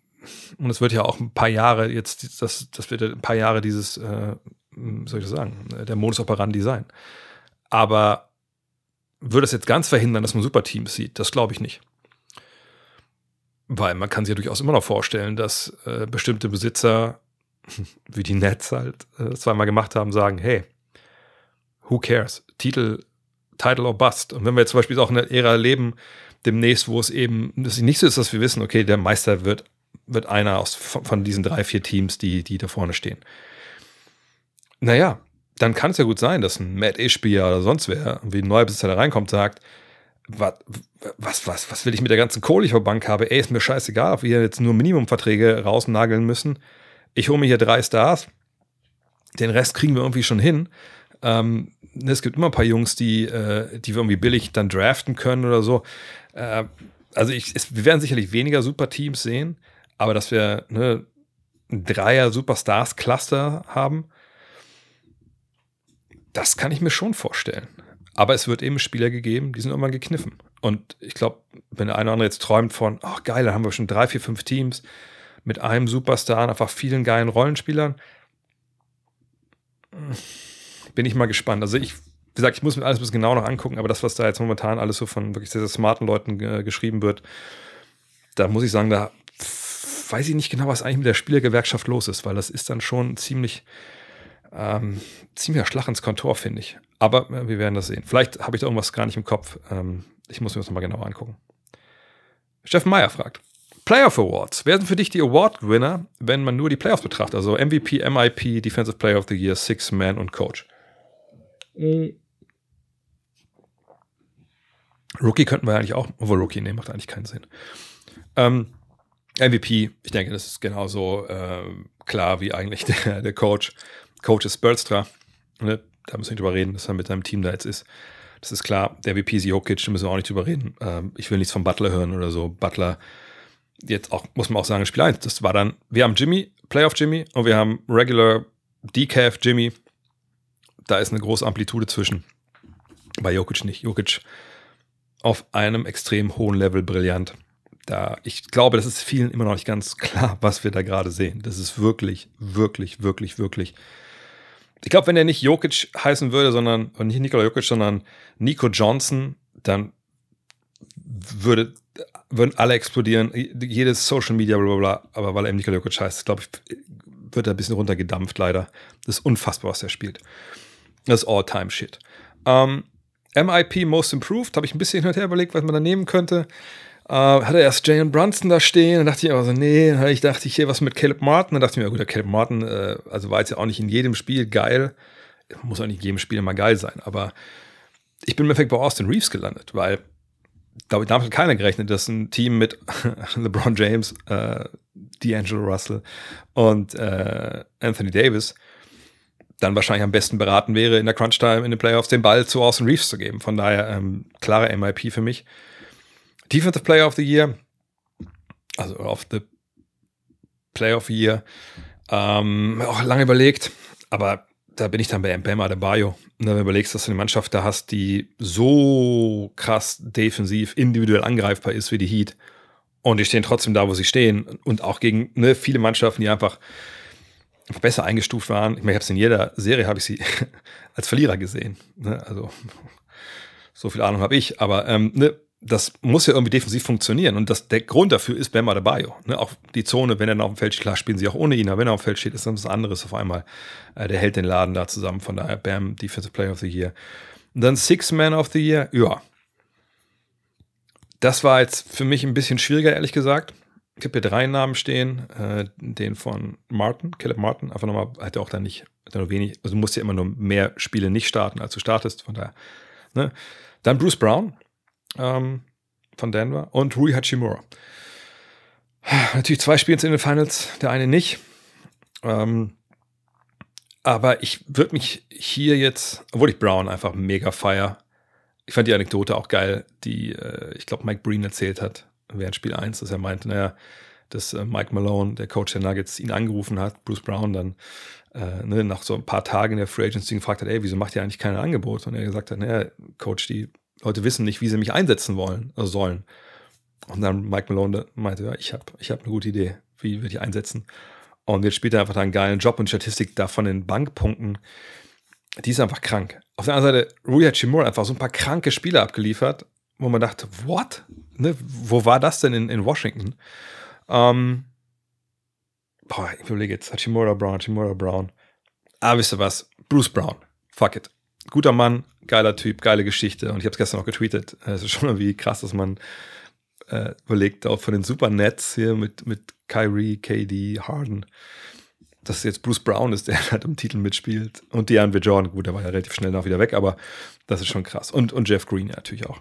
und es wird ja auch ein paar Jahre jetzt, das, das wird ein paar Jahre dieses, äh, soll ich das sagen, der Modus operandi sein. Aber würde es jetzt ganz verhindern, dass man Superteams sieht? Das glaube ich nicht. Weil man kann sich ja durchaus immer noch vorstellen, dass äh, bestimmte Besitzer wie die Nets halt äh, zweimal gemacht haben, sagen, hey, who cares? Titel, Title or Bust. Und wenn wir jetzt zum Beispiel auch in einer Ära leben, demnächst, wo es eben nicht so ist, dass wir wissen, okay, der Meister wird, wird einer aus, von, von diesen drei, vier Teams, die, die da vorne stehen. Naja, dann kann es ja gut sein, dass ein Matt Ishbia oder sonst wer, wie ein neuer Besitzer da reinkommt, sagt, was, was, was, was will ich mit der ganzen Kohle, die ich auf Bank habe? Ey, ist mir scheißegal, ob wir jetzt nur Minimumverträge rausnageln müssen ich hole mir hier drei Stars, den Rest kriegen wir irgendwie schon hin. Ähm, es gibt immer ein paar Jungs, die, äh, die wir irgendwie billig dann draften können oder so. Äh, also ich, es, wir werden sicherlich weniger Superteams sehen, aber dass wir ne, ein Dreier Superstars-Cluster haben, das kann ich mir schon vorstellen. Aber es wird eben Spieler gegeben, die sind irgendwann gekniffen. Und ich glaube, wenn der eine oder andere jetzt träumt von, ach geil, da haben wir schon drei, vier, fünf Teams, mit einem Superstar und einfach vielen geilen Rollenspielern. Bin ich mal gespannt. Also ich, wie gesagt, ich muss mir alles bisschen genau noch angucken, aber das, was da jetzt momentan alles so von wirklich sehr, sehr smarten Leuten äh, geschrieben wird, da muss ich sagen, da weiß ich nicht genau, was eigentlich mit der Spielergewerkschaft los ist, weil das ist dann schon ziemlich, ähm, ziemlicher Schlag ins Kontor, finde ich. Aber äh, wir werden das sehen. Vielleicht habe ich da irgendwas gar nicht im Kopf. Ähm, ich muss mir das nochmal genauer angucken. Steffen Meyer fragt, Playoff Awards. Wer sind für dich die Award-Winner, wenn man nur die Playoffs betrachtet? Also MVP, MIP, Defensive Player of the Year, Six Man und Coach. Mhm. Rookie könnten wir eigentlich auch, obwohl Rookie, nee, macht eigentlich keinen Sinn. Ähm, MVP, ich denke, das ist genauso äh, klar wie eigentlich der, der Coach. Coach ist Spolstra. Ne? Da müssen wir nicht drüber reden, dass er mit seinem Team da jetzt ist. Das ist klar. Der MVP ist Jokic, da müssen wir auch nicht drüber reden. Ähm, ich will nichts von Butler hören oder so. Butler jetzt auch, muss man auch sagen, Spiel 1, das war dann, wir haben Jimmy, Playoff Jimmy und wir haben Regular Decaf Jimmy. Da ist eine große Amplitude zwischen. Bei Jokic nicht. Jokic auf einem extrem hohen Level brillant. Da, ich glaube, das ist vielen immer noch nicht ganz klar, was wir da gerade sehen. Das ist wirklich, wirklich, wirklich, wirklich. Ich glaube, wenn er nicht Jokic heißen würde, sondern, nicht Nikola Jokic, sondern Nico Johnson, dann würde würden alle explodieren, jedes Social Media, bla bla bla, aber weil er eben Nikola Jokic heißt, glaube ich, wird er ein bisschen runtergedampft, leider. Das ist unfassbar, was er spielt. Das ist All-Time-Shit. Ähm, MIP Most Improved, habe ich ein bisschen hin und her überlegt, was man da nehmen könnte. Äh, hatte erst Jalen Brunson da stehen, dann dachte ich aber so, nee, dann ich dachte ich hier was mit Caleb Martin, dann dachte ich mir, gut, der Caleb Martin, äh, also war jetzt ja auch nicht in jedem Spiel geil, muss auch nicht in jedem Spiel immer geil sein, aber ich bin im Endeffekt bei Austin Reeves gelandet, weil glaube ich, damals hat keiner gerechnet, dass ein Team mit LeBron James, äh, D'Angelo Russell und äh, Anthony Davis dann wahrscheinlich am besten beraten wäre, in der Crunch-Time in den Playoffs den Ball zu Austin Reeves zu geben. Von daher ähm, klare MIP für mich. Defensive Player of the Year, also of the Player of the Year, ähm, auch lange überlegt, aber da bin ich dann bei Bam Adebayo. Und wenn du überlegst, dass du eine Mannschaft da hast, die so krass defensiv, individuell angreifbar ist wie die Heat. Und die stehen trotzdem da, wo sie stehen. Und auch gegen ne, viele Mannschaften, die einfach besser eingestuft waren. Ich meine, ich habe es in jeder Serie, habe ich sie als Verlierer gesehen. Ne? Also so viel Ahnung habe ich. Aber ähm, ne, das muss ja irgendwie defensiv funktionieren. Und das, der Grund dafür ist Bam Adebayo. Ne? Auch die Zone, wenn er auf dem Feld steht, klar spielen sie auch ohne ihn, aber wenn er auf dem Feld steht, ist das was anderes auf einmal. Äh, der hält den Laden da zusammen. Von daher Bam, Defensive Player of the Year. Und dann Six Man of the Year, ja. Das war jetzt für mich ein bisschen schwieriger, ehrlich gesagt. Ich habe hier drei Namen stehen. Äh, den von Martin, Caleb Martin. Einfach nochmal, hat er auch dann nicht, hat er nur wenig, also du musst ja immer nur mehr Spiele nicht starten, als du startest. Von daher. Ne? Dann Bruce Brown ähm, von Denver und Rui Hachimura. Natürlich zwei Spiele in den Finals, der eine nicht. Ähm, aber ich würde mich hier jetzt, obwohl ich Brown einfach mega feier, ich fand die Anekdote auch geil, die, äh, ich glaube, Mike Breen erzählt hat während Spiel 1, dass er meinte, naja, dass äh, Mike Malone, der Coach der Nuggets, ihn angerufen hat, Bruce Brown dann äh, ne, nach so ein paar Tagen in der Free Agency gefragt hat, ey, wieso macht ihr eigentlich kein Angebot? Und er gesagt hat, naja, Coach, die Leute wissen nicht, wie sie mich einsetzen wollen, also sollen. Und dann Mike Malone meinte, ja, ich habe ich hab eine gute Idee, wie wir dich einsetzen. Und jetzt spielt er einfach da einen geilen Job und die Statistik da von den Bankpunkten, die ist einfach krank. Auf der anderen Seite, Rui Hachimura einfach so ein paar kranke Spiele abgeliefert, wo man dachte, what? Ne, wo war das denn in, in Washington? Ähm, boah, ich überlege jetzt, Hachimura Brown, Hachimura Brown. Ah, wisst ihr was? Bruce Brown. Fuck it. Guter Mann, geiler Typ, geile Geschichte. Und ich habe es gestern auch getweetet. Es ist schon irgendwie krass, dass man äh, überlegt, auch von den Super Nets hier mit, mit Kyrie, KD, Harden, dass jetzt Bruce Brown ist, der halt im Titel mitspielt. Und DeAndre Jordan, gut, der war ja relativ schnell noch wieder weg, aber das ist schon krass. Und, und Jeff Green natürlich auch.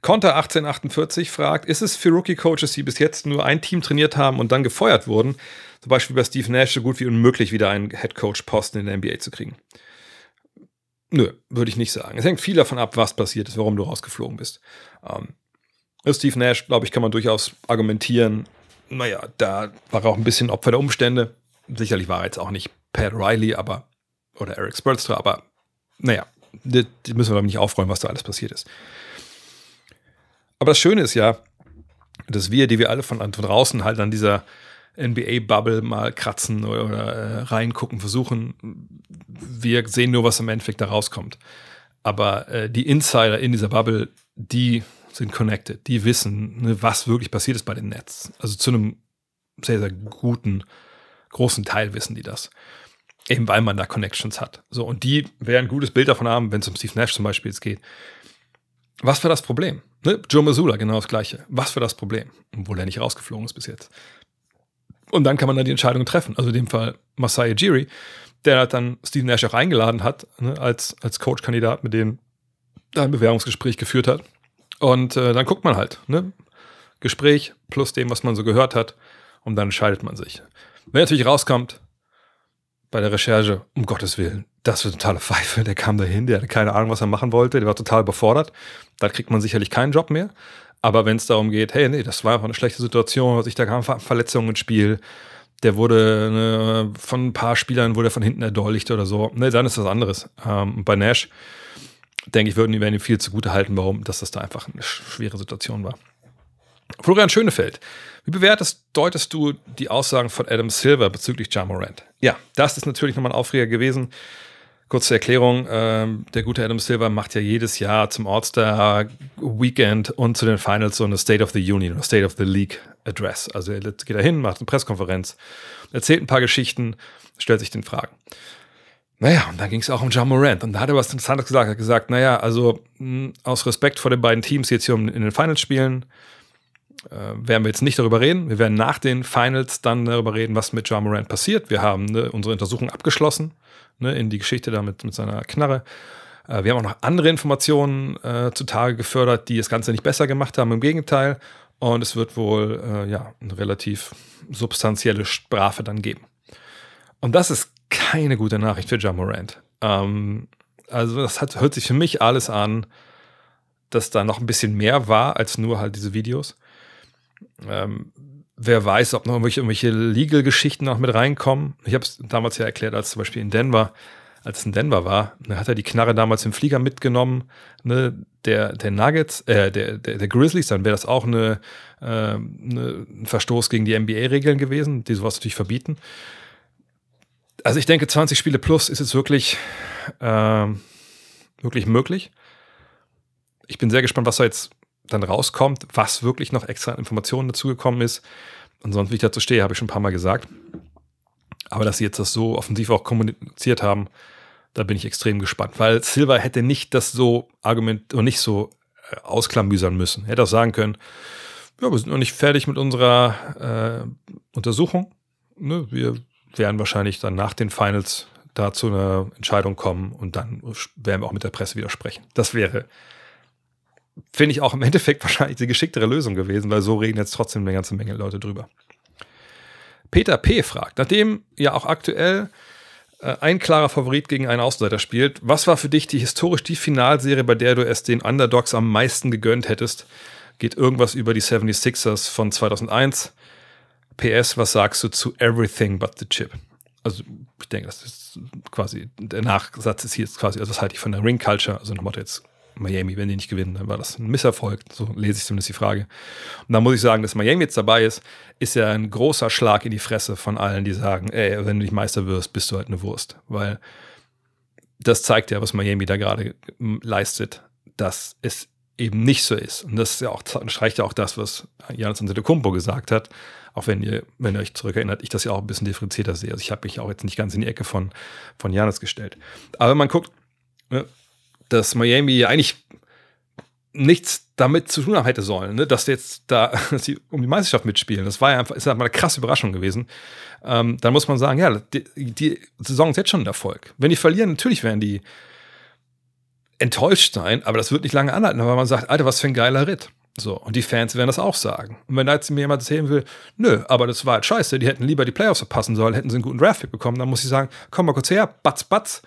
Konter 1848 fragt, ist es für Rookie-Coaches, die bis jetzt nur ein Team trainiert haben und dann gefeuert wurden, zum Beispiel bei Steve Nash, so gut wie unmöglich wieder einen Head-Coach-Posten in der NBA zu kriegen? Nö, würde ich nicht sagen. Es hängt viel davon ab, was passiert ist, warum du rausgeflogen bist. Ähm, Steve Nash, glaube ich, kann man durchaus argumentieren, naja, da war er auch ein bisschen Opfer der Umstände. Sicherlich war er jetzt auch nicht Pat Riley, aber, oder Eric Spolstra, aber naja, die, die müssen wir doch nicht aufräumen, was da alles passiert ist. Aber das Schöne ist ja, dass wir, die wir alle von, von draußen halt an dieser NBA-Bubble mal kratzen oder, oder äh, reingucken, versuchen, wir sehen nur, was im Endeffekt da rauskommt. Aber äh, die Insider in dieser Bubble, die sind connected, die wissen, ne, was wirklich passiert ist bei den Nets. Also zu einem sehr, sehr guten, großen Teil wissen die das. Eben weil man da Connections hat. So, und die werden ein gutes Bild davon haben, wenn es um Steve Nash zum Beispiel jetzt geht. Was für das Problem? Ne? Joe Missoula, genau das Gleiche. Was für das Problem? Obwohl er nicht rausgeflogen ist bis jetzt. Und dann kann man dann die Entscheidung treffen. Also in dem Fall Masai Ujiri, der dann Steve Nash auch eingeladen hat, ne, als, als Coach-Kandidat, mit dem da ein Bewerbungsgespräch geführt hat. Und äh, dann guckt man halt, ne? Gespräch plus dem, was man so gehört hat, und dann entscheidet man sich. Wenn natürlich rauskommt, bei der Recherche, um Gottes Willen, das wird totale Pfeife, der kam dahin, der hatte keine Ahnung, was er machen wollte, der war total überfordert, da kriegt man sicherlich keinen Job mehr. Aber wenn es darum geht, hey, nee, das war einfach eine schlechte Situation, was ich da kam, Verletzungen ins Spiel, der wurde ne, von ein paar Spielern wurde von hinten erdolcht oder so, ne, dann ist das anderes. Ähm, bei Nash, denke ich, würden die ihm viel zugute halten, warum, dass das da einfach eine schwere Situation war. Florian Schönefeld, wie bewertest, deutest du die Aussagen von Adam Silver bezüglich Jamorant? Ja, das ist natürlich nochmal ein Aufreger gewesen. Kurze Erklärung, ähm, der gute Adam Silver macht ja jedes Jahr zum All-Star Weekend und zu den Finals so eine State of the Union oder State of the League Address. Also er geht da hin, macht eine Presskonferenz, erzählt ein paar Geschichten, stellt sich den Fragen. Naja, und dann ging es auch um John Morant. Und da hat er was Interessantes gesagt. Er hat gesagt, naja, also mh, aus Respekt vor den beiden Teams, die jetzt hier in den Finals spielen, äh, werden wir jetzt nicht darüber reden. Wir werden nach den Finals dann darüber reden, was mit John Morant passiert. Wir haben ne, unsere Untersuchung abgeschlossen ne, in die Geschichte da mit, mit seiner Knarre. Äh, wir haben auch noch andere Informationen äh, zutage gefördert, die das Ganze nicht besser gemacht haben. Im Gegenteil. Und es wird wohl äh, ja, eine relativ substanzielle Strafe dann geben. Und das ist keine gute Nachricht für John Morant. Ähm, also das hat, hört sich für mich alles an, dass da noch ein bisschen mehr war als nur halt diese Videos. Ähm, wer weiß, ob noch irgendwelche, irgendwelche Legal-Geschichten noch mit reinkommen. Ich habe es damals ja erklärt, als zum Beispiel in Denver, als es in Denver war, da hat er die Knarre damals im Flieger mitgenommen, ne, der, der Nuggets, äh, der, der, der Grizzlies, dann wäre das auch eine, äh, eine, ein Verstoß gegen die NBA-Regeln gewesen, die sowas natürlich verbieten. Also ich denke, 20 Spiele plus ist jetzt wirklich, äh, wirklich möglich. Ich bin sehr gespannt, was da jetzt dann rauskommt, was wirklich noch extra Informationen dazugekommen ist. Ansonsten, wie ich dazu stehe, habe ich schon ein paar Mal gesagt. Aber dass sie jetzt das so offensiv auch kommuniziert haben, da bin ich extrem gespannt, weil Silver hätte nicht das so Argument und nicht so äh, ausklamüsern müssen. Hätte auch sagen können, ja, wir sind noch nicht fertig mit unserer äh, Untersuchung. Ne? Wir werden wahrscheinlich dann nach den Finals da zu einer Entscheidung kommen und dann werden wir auch mit der Presse widersprechen. Das wäre, finde ich, auch im Endeffekt wahrscheinlich die geschicktere Lösung gewesen, weil so reden jetzt trotzdem eine ganze Menge Leute drüber. Peter P. fragt, nachdem ja auch aktuell äh, ein klarer Favorit gegen einen Außenseiter spielt, was war für dich die historisch die Finalserie, bei der du es den Underdogs am meisten gegönnt hättest? Geht irgendwas über die 76ers von 2001? PS, was sagst du zu Everything but the Chip? Also, ich denke, das ist quasi, der Nachsatz ist hier jetzt quasi, also was halte ich von der Ring Culture? Also, nochmal jetzt Miami, wenn die nicht gewinnen, dann war das ein Misserfolg. So lese ich zumindest die Frage. Und da muss ich sagen, dass Miami jetzt dabei ist, ist ja ein großer Schlag in die Fresse von allen, die sagen, ey, wenn du nicht Meister wirst, bist du halt eine Wurst. Weil das zeigt ja, was Miami da gerade leistet, dass es eben nicht so ist. Und das ist ja auch, streicht ja auch das, was Janis Antetokounmpo gesagt hat. Auch wenn ihr, wenn ihr euch zurückerinnert, ich das ja auch ein bisschen differenzierter sehe. Also ich habe mich auch jetzt nicht ganz in die Ecke von, von Janis gestellt. Aber wenn man guckt, ne, dass Miami eigentlich nichts damit zu tun hätte sollen, ne? dass jetzt da dass sie um die Meisterschaft mitspielen. Das war ja einfach, ist einfach eine krasse Überraschung gewesen. Ähm, dann muss man sagen, ja, die, die, Saison ist jetzt schon ein Erfolg. Wenn die verlieren, natürlich werden die enttäuscht sein, aber das wird nicht lange anhalten, weil man sagt, Alter, was für ein geiler Ritt. So, und die Fans werden das auch sagen. Und wenn da jetzt mir jemand erzählen will, nö, aber das war halt scheiße, die hätten lieber die Playoffs verpassen sollen, hätten sie einen guten Draftpick bekommen, dann muss ich sagen, komm mal kurz her, batz, batz,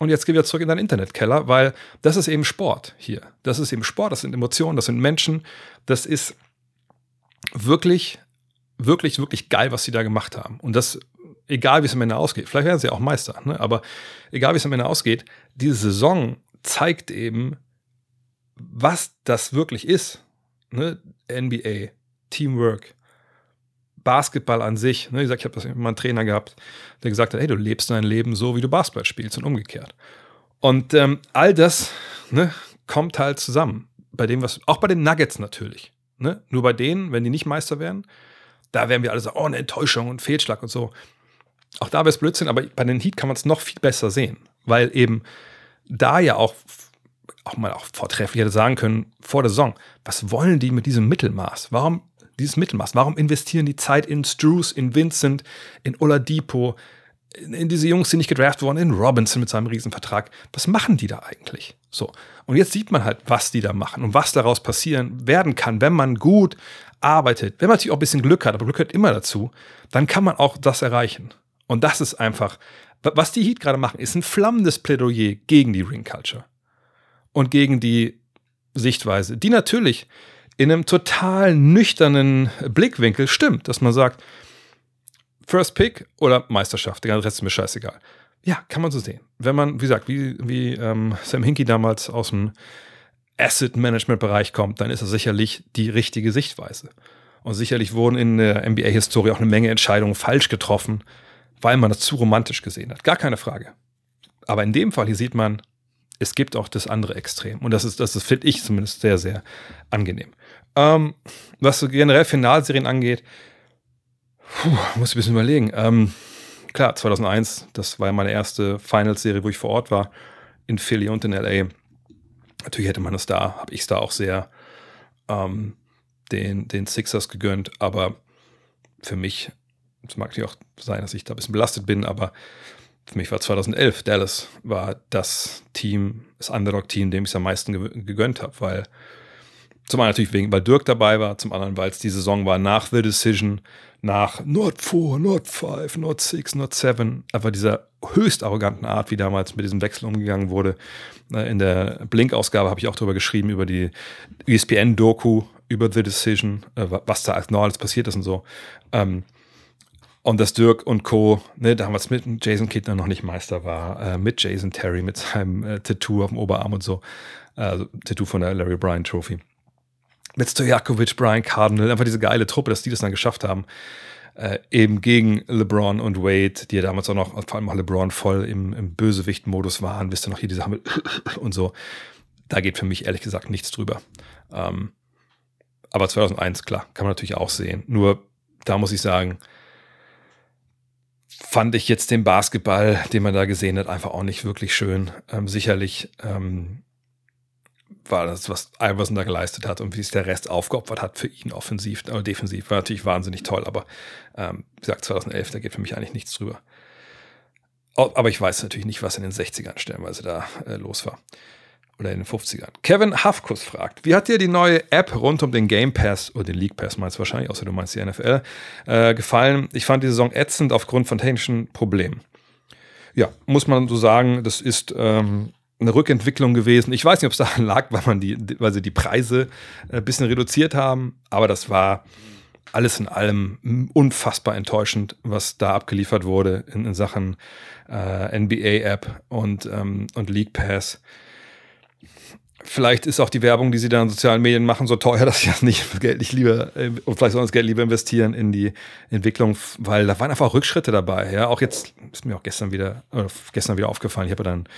und jetzt geh wieder zurück in deinen Internetkeller, weil das ist eben Sport hier. Das ist eben Sport, das sind Emotionen, das sind Menschen. Das ist wirklich, wirklich, wirklich geil, was sie da gemacht haben. Und das, egal wie es am Ende ausgeht, vielleicht werden sie auch Meister, ne? aber egal wie es am Ende ausgeht, diese Saison zeigt eben, was das wirklich ist. Ne? NBA, Teamwork, Basketball an sich. Ne? Wie gesagt, ich habe das immer einen Trainer gehabt, der gesagt hat, hey, du lebst dein Leben so, wie du Basketball spielst und umgekehrt. Und ähm, all das ne, kommt halt zusammen. Bei dem, was, auch bei den Nuggets natürlich. Ne? Nur bei denen, wenn die nicht Meister werden, da werden wir alle sagen, oh, eine Enttäuschung und Fehlschlag und so. Auch da wäre es Blödsinn, aber bei den Heat kann man es noch viel besser sehen, weil eben da ja auch auch mal auch vortrefflich hätte sagen können vor der Saison, was wollen die mit diesem Mittelmaß? Warum dieses Mittelmaß? Warum investieren die Zeit in Struce, in Vincent, in Oladipo, in, in diese Jungs, die nicht gedraftet wurden, in Robinson mit seinem Riesenvertrag? Was machen die da eigentlich? So. Und jetzt sieht man halt, was die da machen und was daraus passieren werden kann, wenn man gut arbeitet. Wenn man natürlich auch ein bisschen Glück hat, aber Glück gehört immer dazu, dann kann man auch das erreichen. Und das ist einfach, was die Heat gerade machen, ist ein flammendes Plädoyer gegen die Ring Culture und gegen die Sichtweise, die natürlich in einem total nüchternen Blickwinkel stimmt, dass man sagt, First Pick oder Meisterschaft, der Rest ist mir scheißegal. Ja, kann man so sehen. Wenn man, wie gesagt, wie, wie ähm, Sam Hinkie damals aus dem Asset-Management-Bereich kommt, dann ist das sicherlich die richtige Sichtweise. Und sicherlich wurden in der NBA-Historie auch eine Menge Entscheidungen falsch getroffen, weil man das zu romantisch gesehen hat. Gar keine Frage. Aber in dem Fall hier sieht man, es gibt auch das andere Extrem. Und das ist, das, das finde ich zumindest sehr, sehr angenehm. Ähm, was so generell Finalserien angeht, puh, muss ich ein bisschen überlegen. Ähm, klar, 2001, das war ja meine erste Finals-Serie, wo ich vor Ort war, in Philly und in LA. Natürlich hätte man es da, habe ich es da auch sehr ähm, den, den Sixers gegönnt, aber für mich, es mag natürlich auch sein, dass ich da ein bisschen belastet bin, aber für mich war 2011 Dallas war das Team, das Underdog-Team, dem ich es am meisten gegönnt habe, weil zum einen natürlich wegen, weil Dirk dabei war, zum anderen, weil es die Saison war nach The Decision, nach Not 4, Not 5, Not 6, Not 7, einfach dieser höchst arroganten Art, wie damals mit diesem Wechsel umgegangen wurde. Äh, in der Blink-Ausgabe habe ich auch darüber geschrieben, über die ESPN-Doku, über The Decision, äh, was da als alles passiert ist und so. Ähm, und dass Dirk und Co. Ne, damals mit Jason Kittner noch nicht Meister war, äh, mit Jason Terry, mit seinem Tattoo auf dem Oberarm und so. Also Tattoo von der Larry Bryan Trophy mit Stojakovic, Brian Cardinal, einfach diese geile Truppe, dass die das dann geschafft haben. Äh, eben gegen LeBron und Wade, die ja damals auch noch, vor allem auch LeBron voll im, im Bösewicht-Modus waren, wisst ihr noch hier diese Hamel und so. da geht für mich ehrlich gesagt nichts drüber. Ähm, aber 2001, klar, kann man natürlich auch sehen. Nur da muss ich sagen, fand ich jetzt den Basketball, den man da gesehen hat, einfach auch nicht wirklich schön. Ähm, sicherlich ähm, war das, was Iverson da geleistet hat und wie es der Rest aufgeopfert hat für ihn offensiv oder defensiv, war natürlich wahnsinnig toll, aber ähm, wie gesagt, 2011, da geht für mich eigentlich nichts drüber. Aber ich weiß natürlich nicht, was in den 60ern stellenweise da äh, los war. Oder in den 50ern. Kevin Hafkus fragt, wie hat dir die neue App rund um den Game Pass oder den League Pass meinst du wahrscheinlich, außer du meinst die NFL, äh, gefallen? Ich fand die Saison ätzend aufgrund von technischen Problemen. Ja, muss man so sagen, das ist ähm, eine Rückentwicklung gewesen. Ich weiß nicht, ob es daran lag, weil, man die, weil sie die Preise ein äh, bisschen reduziert haben, aber das war alles in allem unfassbar enttäuschend, was da abgeliefert wurde in, in Sachen äh, NBA-App und, ähm, und League Pass. Vielleicht ist auch die Werbung, die sie da in sozialen Medien machen, so teuer, dass sie das nicht Geld nicht lieber, äh, vielleicht sollen das Geld lieber investieren in die Entwicklung, weil da waren einfach Rückschritte dabei. Ja, auch jetzt ist mir auch gestern wieder, oder gestern wieder aufgefallen. Ich habe dann,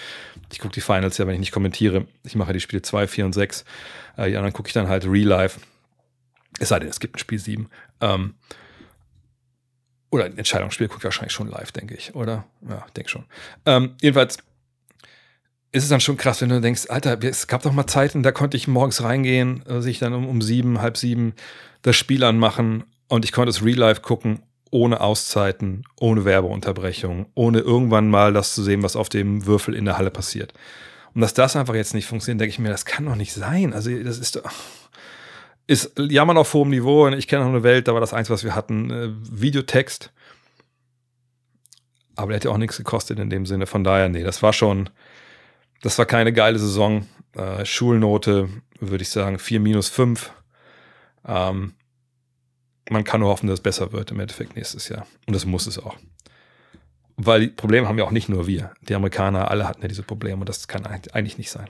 ich gucke die Finals ja, wenn ich nicht kommentiere. Ich mache die Spiele 2, 4 und 6. Äh, die anderen gucke ich dann halt real life. Es sei denn, es gibt ein Spiel 7. Ähm, oder ein Entscheidungsspiel gucke ich wahrscheinlich schon live, denke ich. Oder? Ja, denke schon. Ähm, jedenfalls ist es dann schon krass, wenn du denkst, Alter, es gab doch mal Zeiten, da konnte ich morgens reingehen, äh, sich dann um, um sieben, halb sieben das Spiel anmachen und ich konnte es real life gucken, ohne Auszeiten, ohne Werbeunterbrechung, ohne irgendwann mal das zu sehen, was auf dem Würfel in der Halle passiert. Und dass das einfach jetzt nicht funktioniert, denke ich mir, das kann doch nicht sein. Also, das ist doch. Ist jammern auf hohem Niveau. Ich kenne noch eine Welt, da war das eins, was wir hatten, äh, Videotext. Aber der hätte auch nichts gekostet in dem Sinne. Von daher, nee, das war schon, das war keine geile Saison. Äh, Schulnote würde ich sagen 4 minus 5. Ähm, man kann nur hoffen, dass es besser wird im Endeffekt nächstes Jahr. Und das muss es auch. Weil die Probleme haben ja auch nicht nur wir. Die Amerikaner, alle hatten ja diese Probleme und das kann eigentlich nicht sein.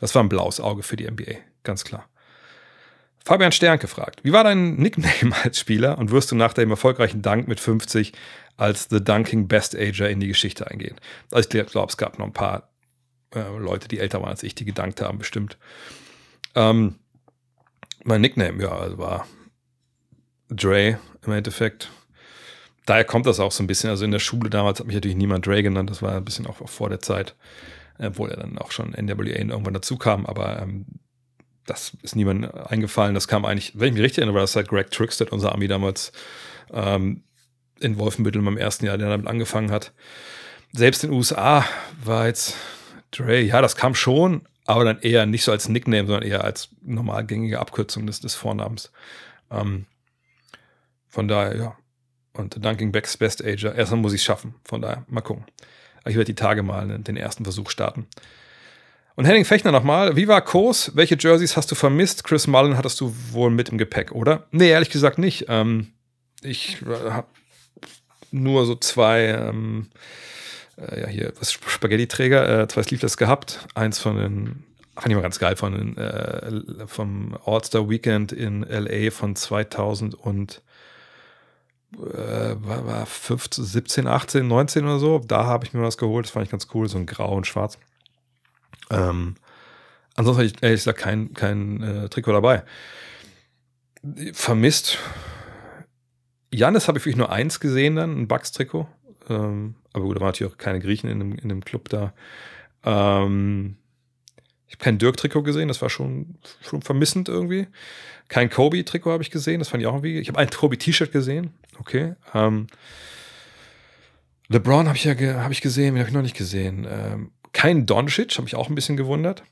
Das war ein blaues Auge für die NBA, ganz klar. Fabian Stern gefragt, wie war dein Nickname als Spieler und wirst du nach dem erfolgreichen Dank mit 50 als The Dunking Best Ager in die Geschichte eingehen? Also ich glaube, es gab noch ein paar äh, Leute, die älter waren als ich, die gedankt haben, bestimmt. Ähm, mein Nickname, ja, also war Dre im Endeffekt. Daher kommt das auch so ein bisschen. Also in der Schule damals hat mich natürlich niemand Dre genannt, das war ein bisschen auch, vor der Zeit, obwohl er dann auch schon NWA irgendwann dazu kam, aber ähm, das ist niemand eingefallen. Das kam eigentlich, wenn ich mich richtig erinnere, war das halt Greg Trickstead, unser Ami damals ähm, in Wolfenbüttel in meinem ersten Jahr, der damit angefangen hat. Selbst in den USA war jetzt Dre, ja, das kam schon, aber dann eher nicht so als Nickname, sondern eher als normal gängige Abkürzung des, des Vornamens. Ähm, von daher, ja. Und Dunking Backs Best Ager. Erstmal muss ich es schaffen. Von daher, mal gucken. Ich werde die Tage mal den ersten Versuch starten. Und Henning Fechner nochmal. Wie war Kurs? Welche Jerseys hast du vermisst? Chris Mullen hattest du wohl mit im Gepäck, oder? Nee, ehrlich gesagt nicht. Ähm, ich äh, habe nur so zwei ähm, äh, ja hier, was Spaghetti-Träger, äh, zwei Sleeveless gehabt. Eins von den, fand ich mal ganz geil, von den, äh, vom All-Star Weekend in LA von 2000 und äh, war, war 15, 17, 18, 19 oder so. Da habe ich mir was geholt, das fand ich ganz cool, so ein grau und schwarz. Ähm, ansonsten habe ich ehrlich gesagt kein, kein äh, Trikot dabei. Vermisst. Janis habe ich wirklich nur eins gesehen dann, ein Bugs-Trikot. Ähm, aber gut, da waren natürlich auch keine Griechen in dem, in dem Club da. Ähm, ich habe kein Dirk-Trikot gesehen, das war schon, schon vermissend irgendwie. Kein Kobe-Trikot habe ich gesehen, das fand ich auch irgendwie. Ich habe ein Kobe-T-Shirt gesehen, okay. Ähm, LeBron habe ich ja ge hab ich gesehen, habe ich noch nicht gesehen. Ähm, kein Doncic, habe ich auch ein bisschen gewundert.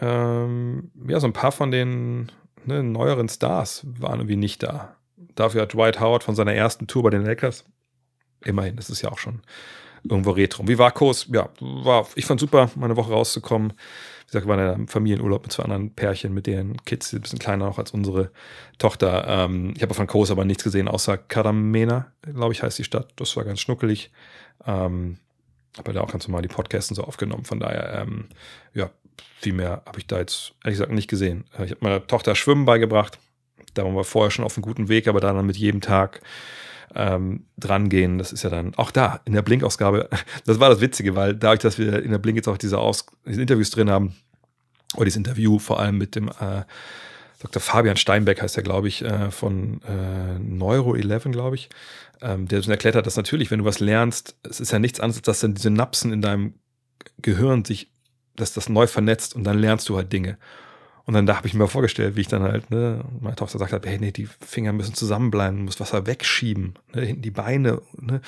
Ähm, ja, so ein paar von den ne, neueren Stars waren irgendwie nicht da. Dafür hat Dwight Howard von seiner ersten Tour bei den Lakers immerhin, das ist ja auch schon irgendwo retro. Wie war Kurs? Ja, war, ich fand super, mal eine Woche rauszukommen. Wie gesagt, wir waren in einem Familienurlaub mit zwei anderen Pärchen, mit deren Kids, ein bisschen kleiner noch als unsere Tochter. Ähm, ich habe von Kurs aber nichts gesehen, außer Karamena, glaube ich, heißt die Stadt. Das war ganz schnuckelig. Ähm, habe da auch ganz normal die Podcasts so aufgenommen. Von daher, ähm, ja, viel mehr habe ich da jetzt ehrlich gesagt nicht gesehen. Äh, ich habe meiner Tochter Schwimmen beigebracht. Da waren wir vorher schon auf einem guten Weg, aber dann mit jedem Tag ähm, dran gehen. Das ist ja dann auch da in der Blink-Ausgabe. Das war das Witzige, weil dadurch, dass wir in der Blink jetzt auch diese, Aus diese Interviews drin haben, oder dieses Interview vor allem mit dem äh, Dr. Fabian Steinbeck heißt er, glaube ich, äh, von äh, Neuro 11, glaube ich, ähm, der erklärt hat, dass natürlich, wenn du was lernst, es ist ja nichts anderes, dass dann diese Napsen in deinem Gehirn sich, dass das neu vernetzt und dann lernst du halt Dinge. Und dann da habe ich mir vorgestellt, wie ich dann halt, ne, meine Tochter sagt hat, hey, nee, die Finger müssen zusammenbleiben, muss Wasser wegschieben, ne, hinten die Beine, ne.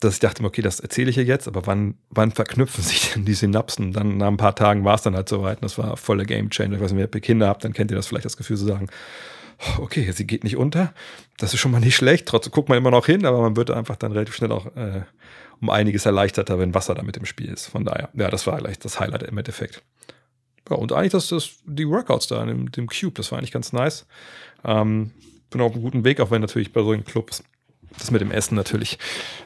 Dass ich dachte, okay, das erzähle ich ja jetzt, aber wann, wann verknüpfen sich denn die Synapsen? Dann nach ein paar Tagen war es dann halt soweit und das war voller Game Changer. Ich weiß nicht, wenn ihr Kinder habt, dann kennt ihr das vielleicht das Gefühl zu sagen, okay, sie geht nicht unter. Das ist schon mal nicht schlecht. Trotzdem guckt man immer noch hin, aber man wird einfach dann relativ schnell auch äh, um einiges erleichterter, wenn Wasser da mit im Spiel ist. Von daher, ja, das war gleich das Highlight im Endeffekt. Ja, und eigentlich das, das, die Workouts da in dem, Cube, das war eigentlich ganz nice. Ähm, bin auf einem guten Weg, auch wenn natürlich bei solchen Clubs das mit dem Essen natürlich,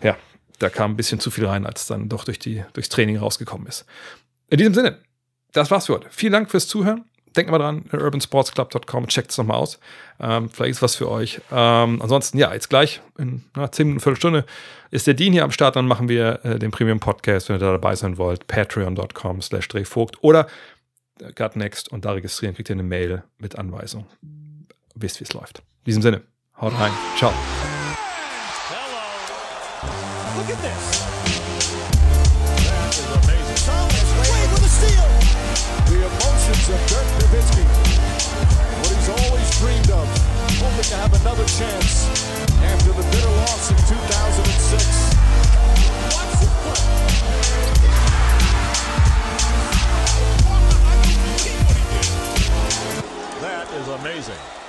ja, da kam ein bisschen zu viel rein, als dann doch durch die, durchs Training rausgekommen ist. In diesem Sinne, das war's für heute. Vielen Dank fürs Zuhören. Denkt mal dran, urbansportsclub.com, checkt es nochmal aus. Ähm, vielleicht ist was für euch. Ähm, ansonsten, ja, jetzt gleich in na, 10 Minuten, Viertelstunde ist der Dean hier am Start. Dann machen wir äh, den Premium Podcast, wenn ihr da dabei sein wollt. Patreon.com slash Drehvogt oder Gut Next und da registrieren, kriegt ihr eine Mail mit Anweisung. Wisst, wie es läuft. In diesem Sinne, haut rein. Ciao. Look at this. That is amazing. Thomas Wade with a steal. The emotions of Dirk Nowitzki. What he's always dreamed of. Hoping to have another chance after the is amazing.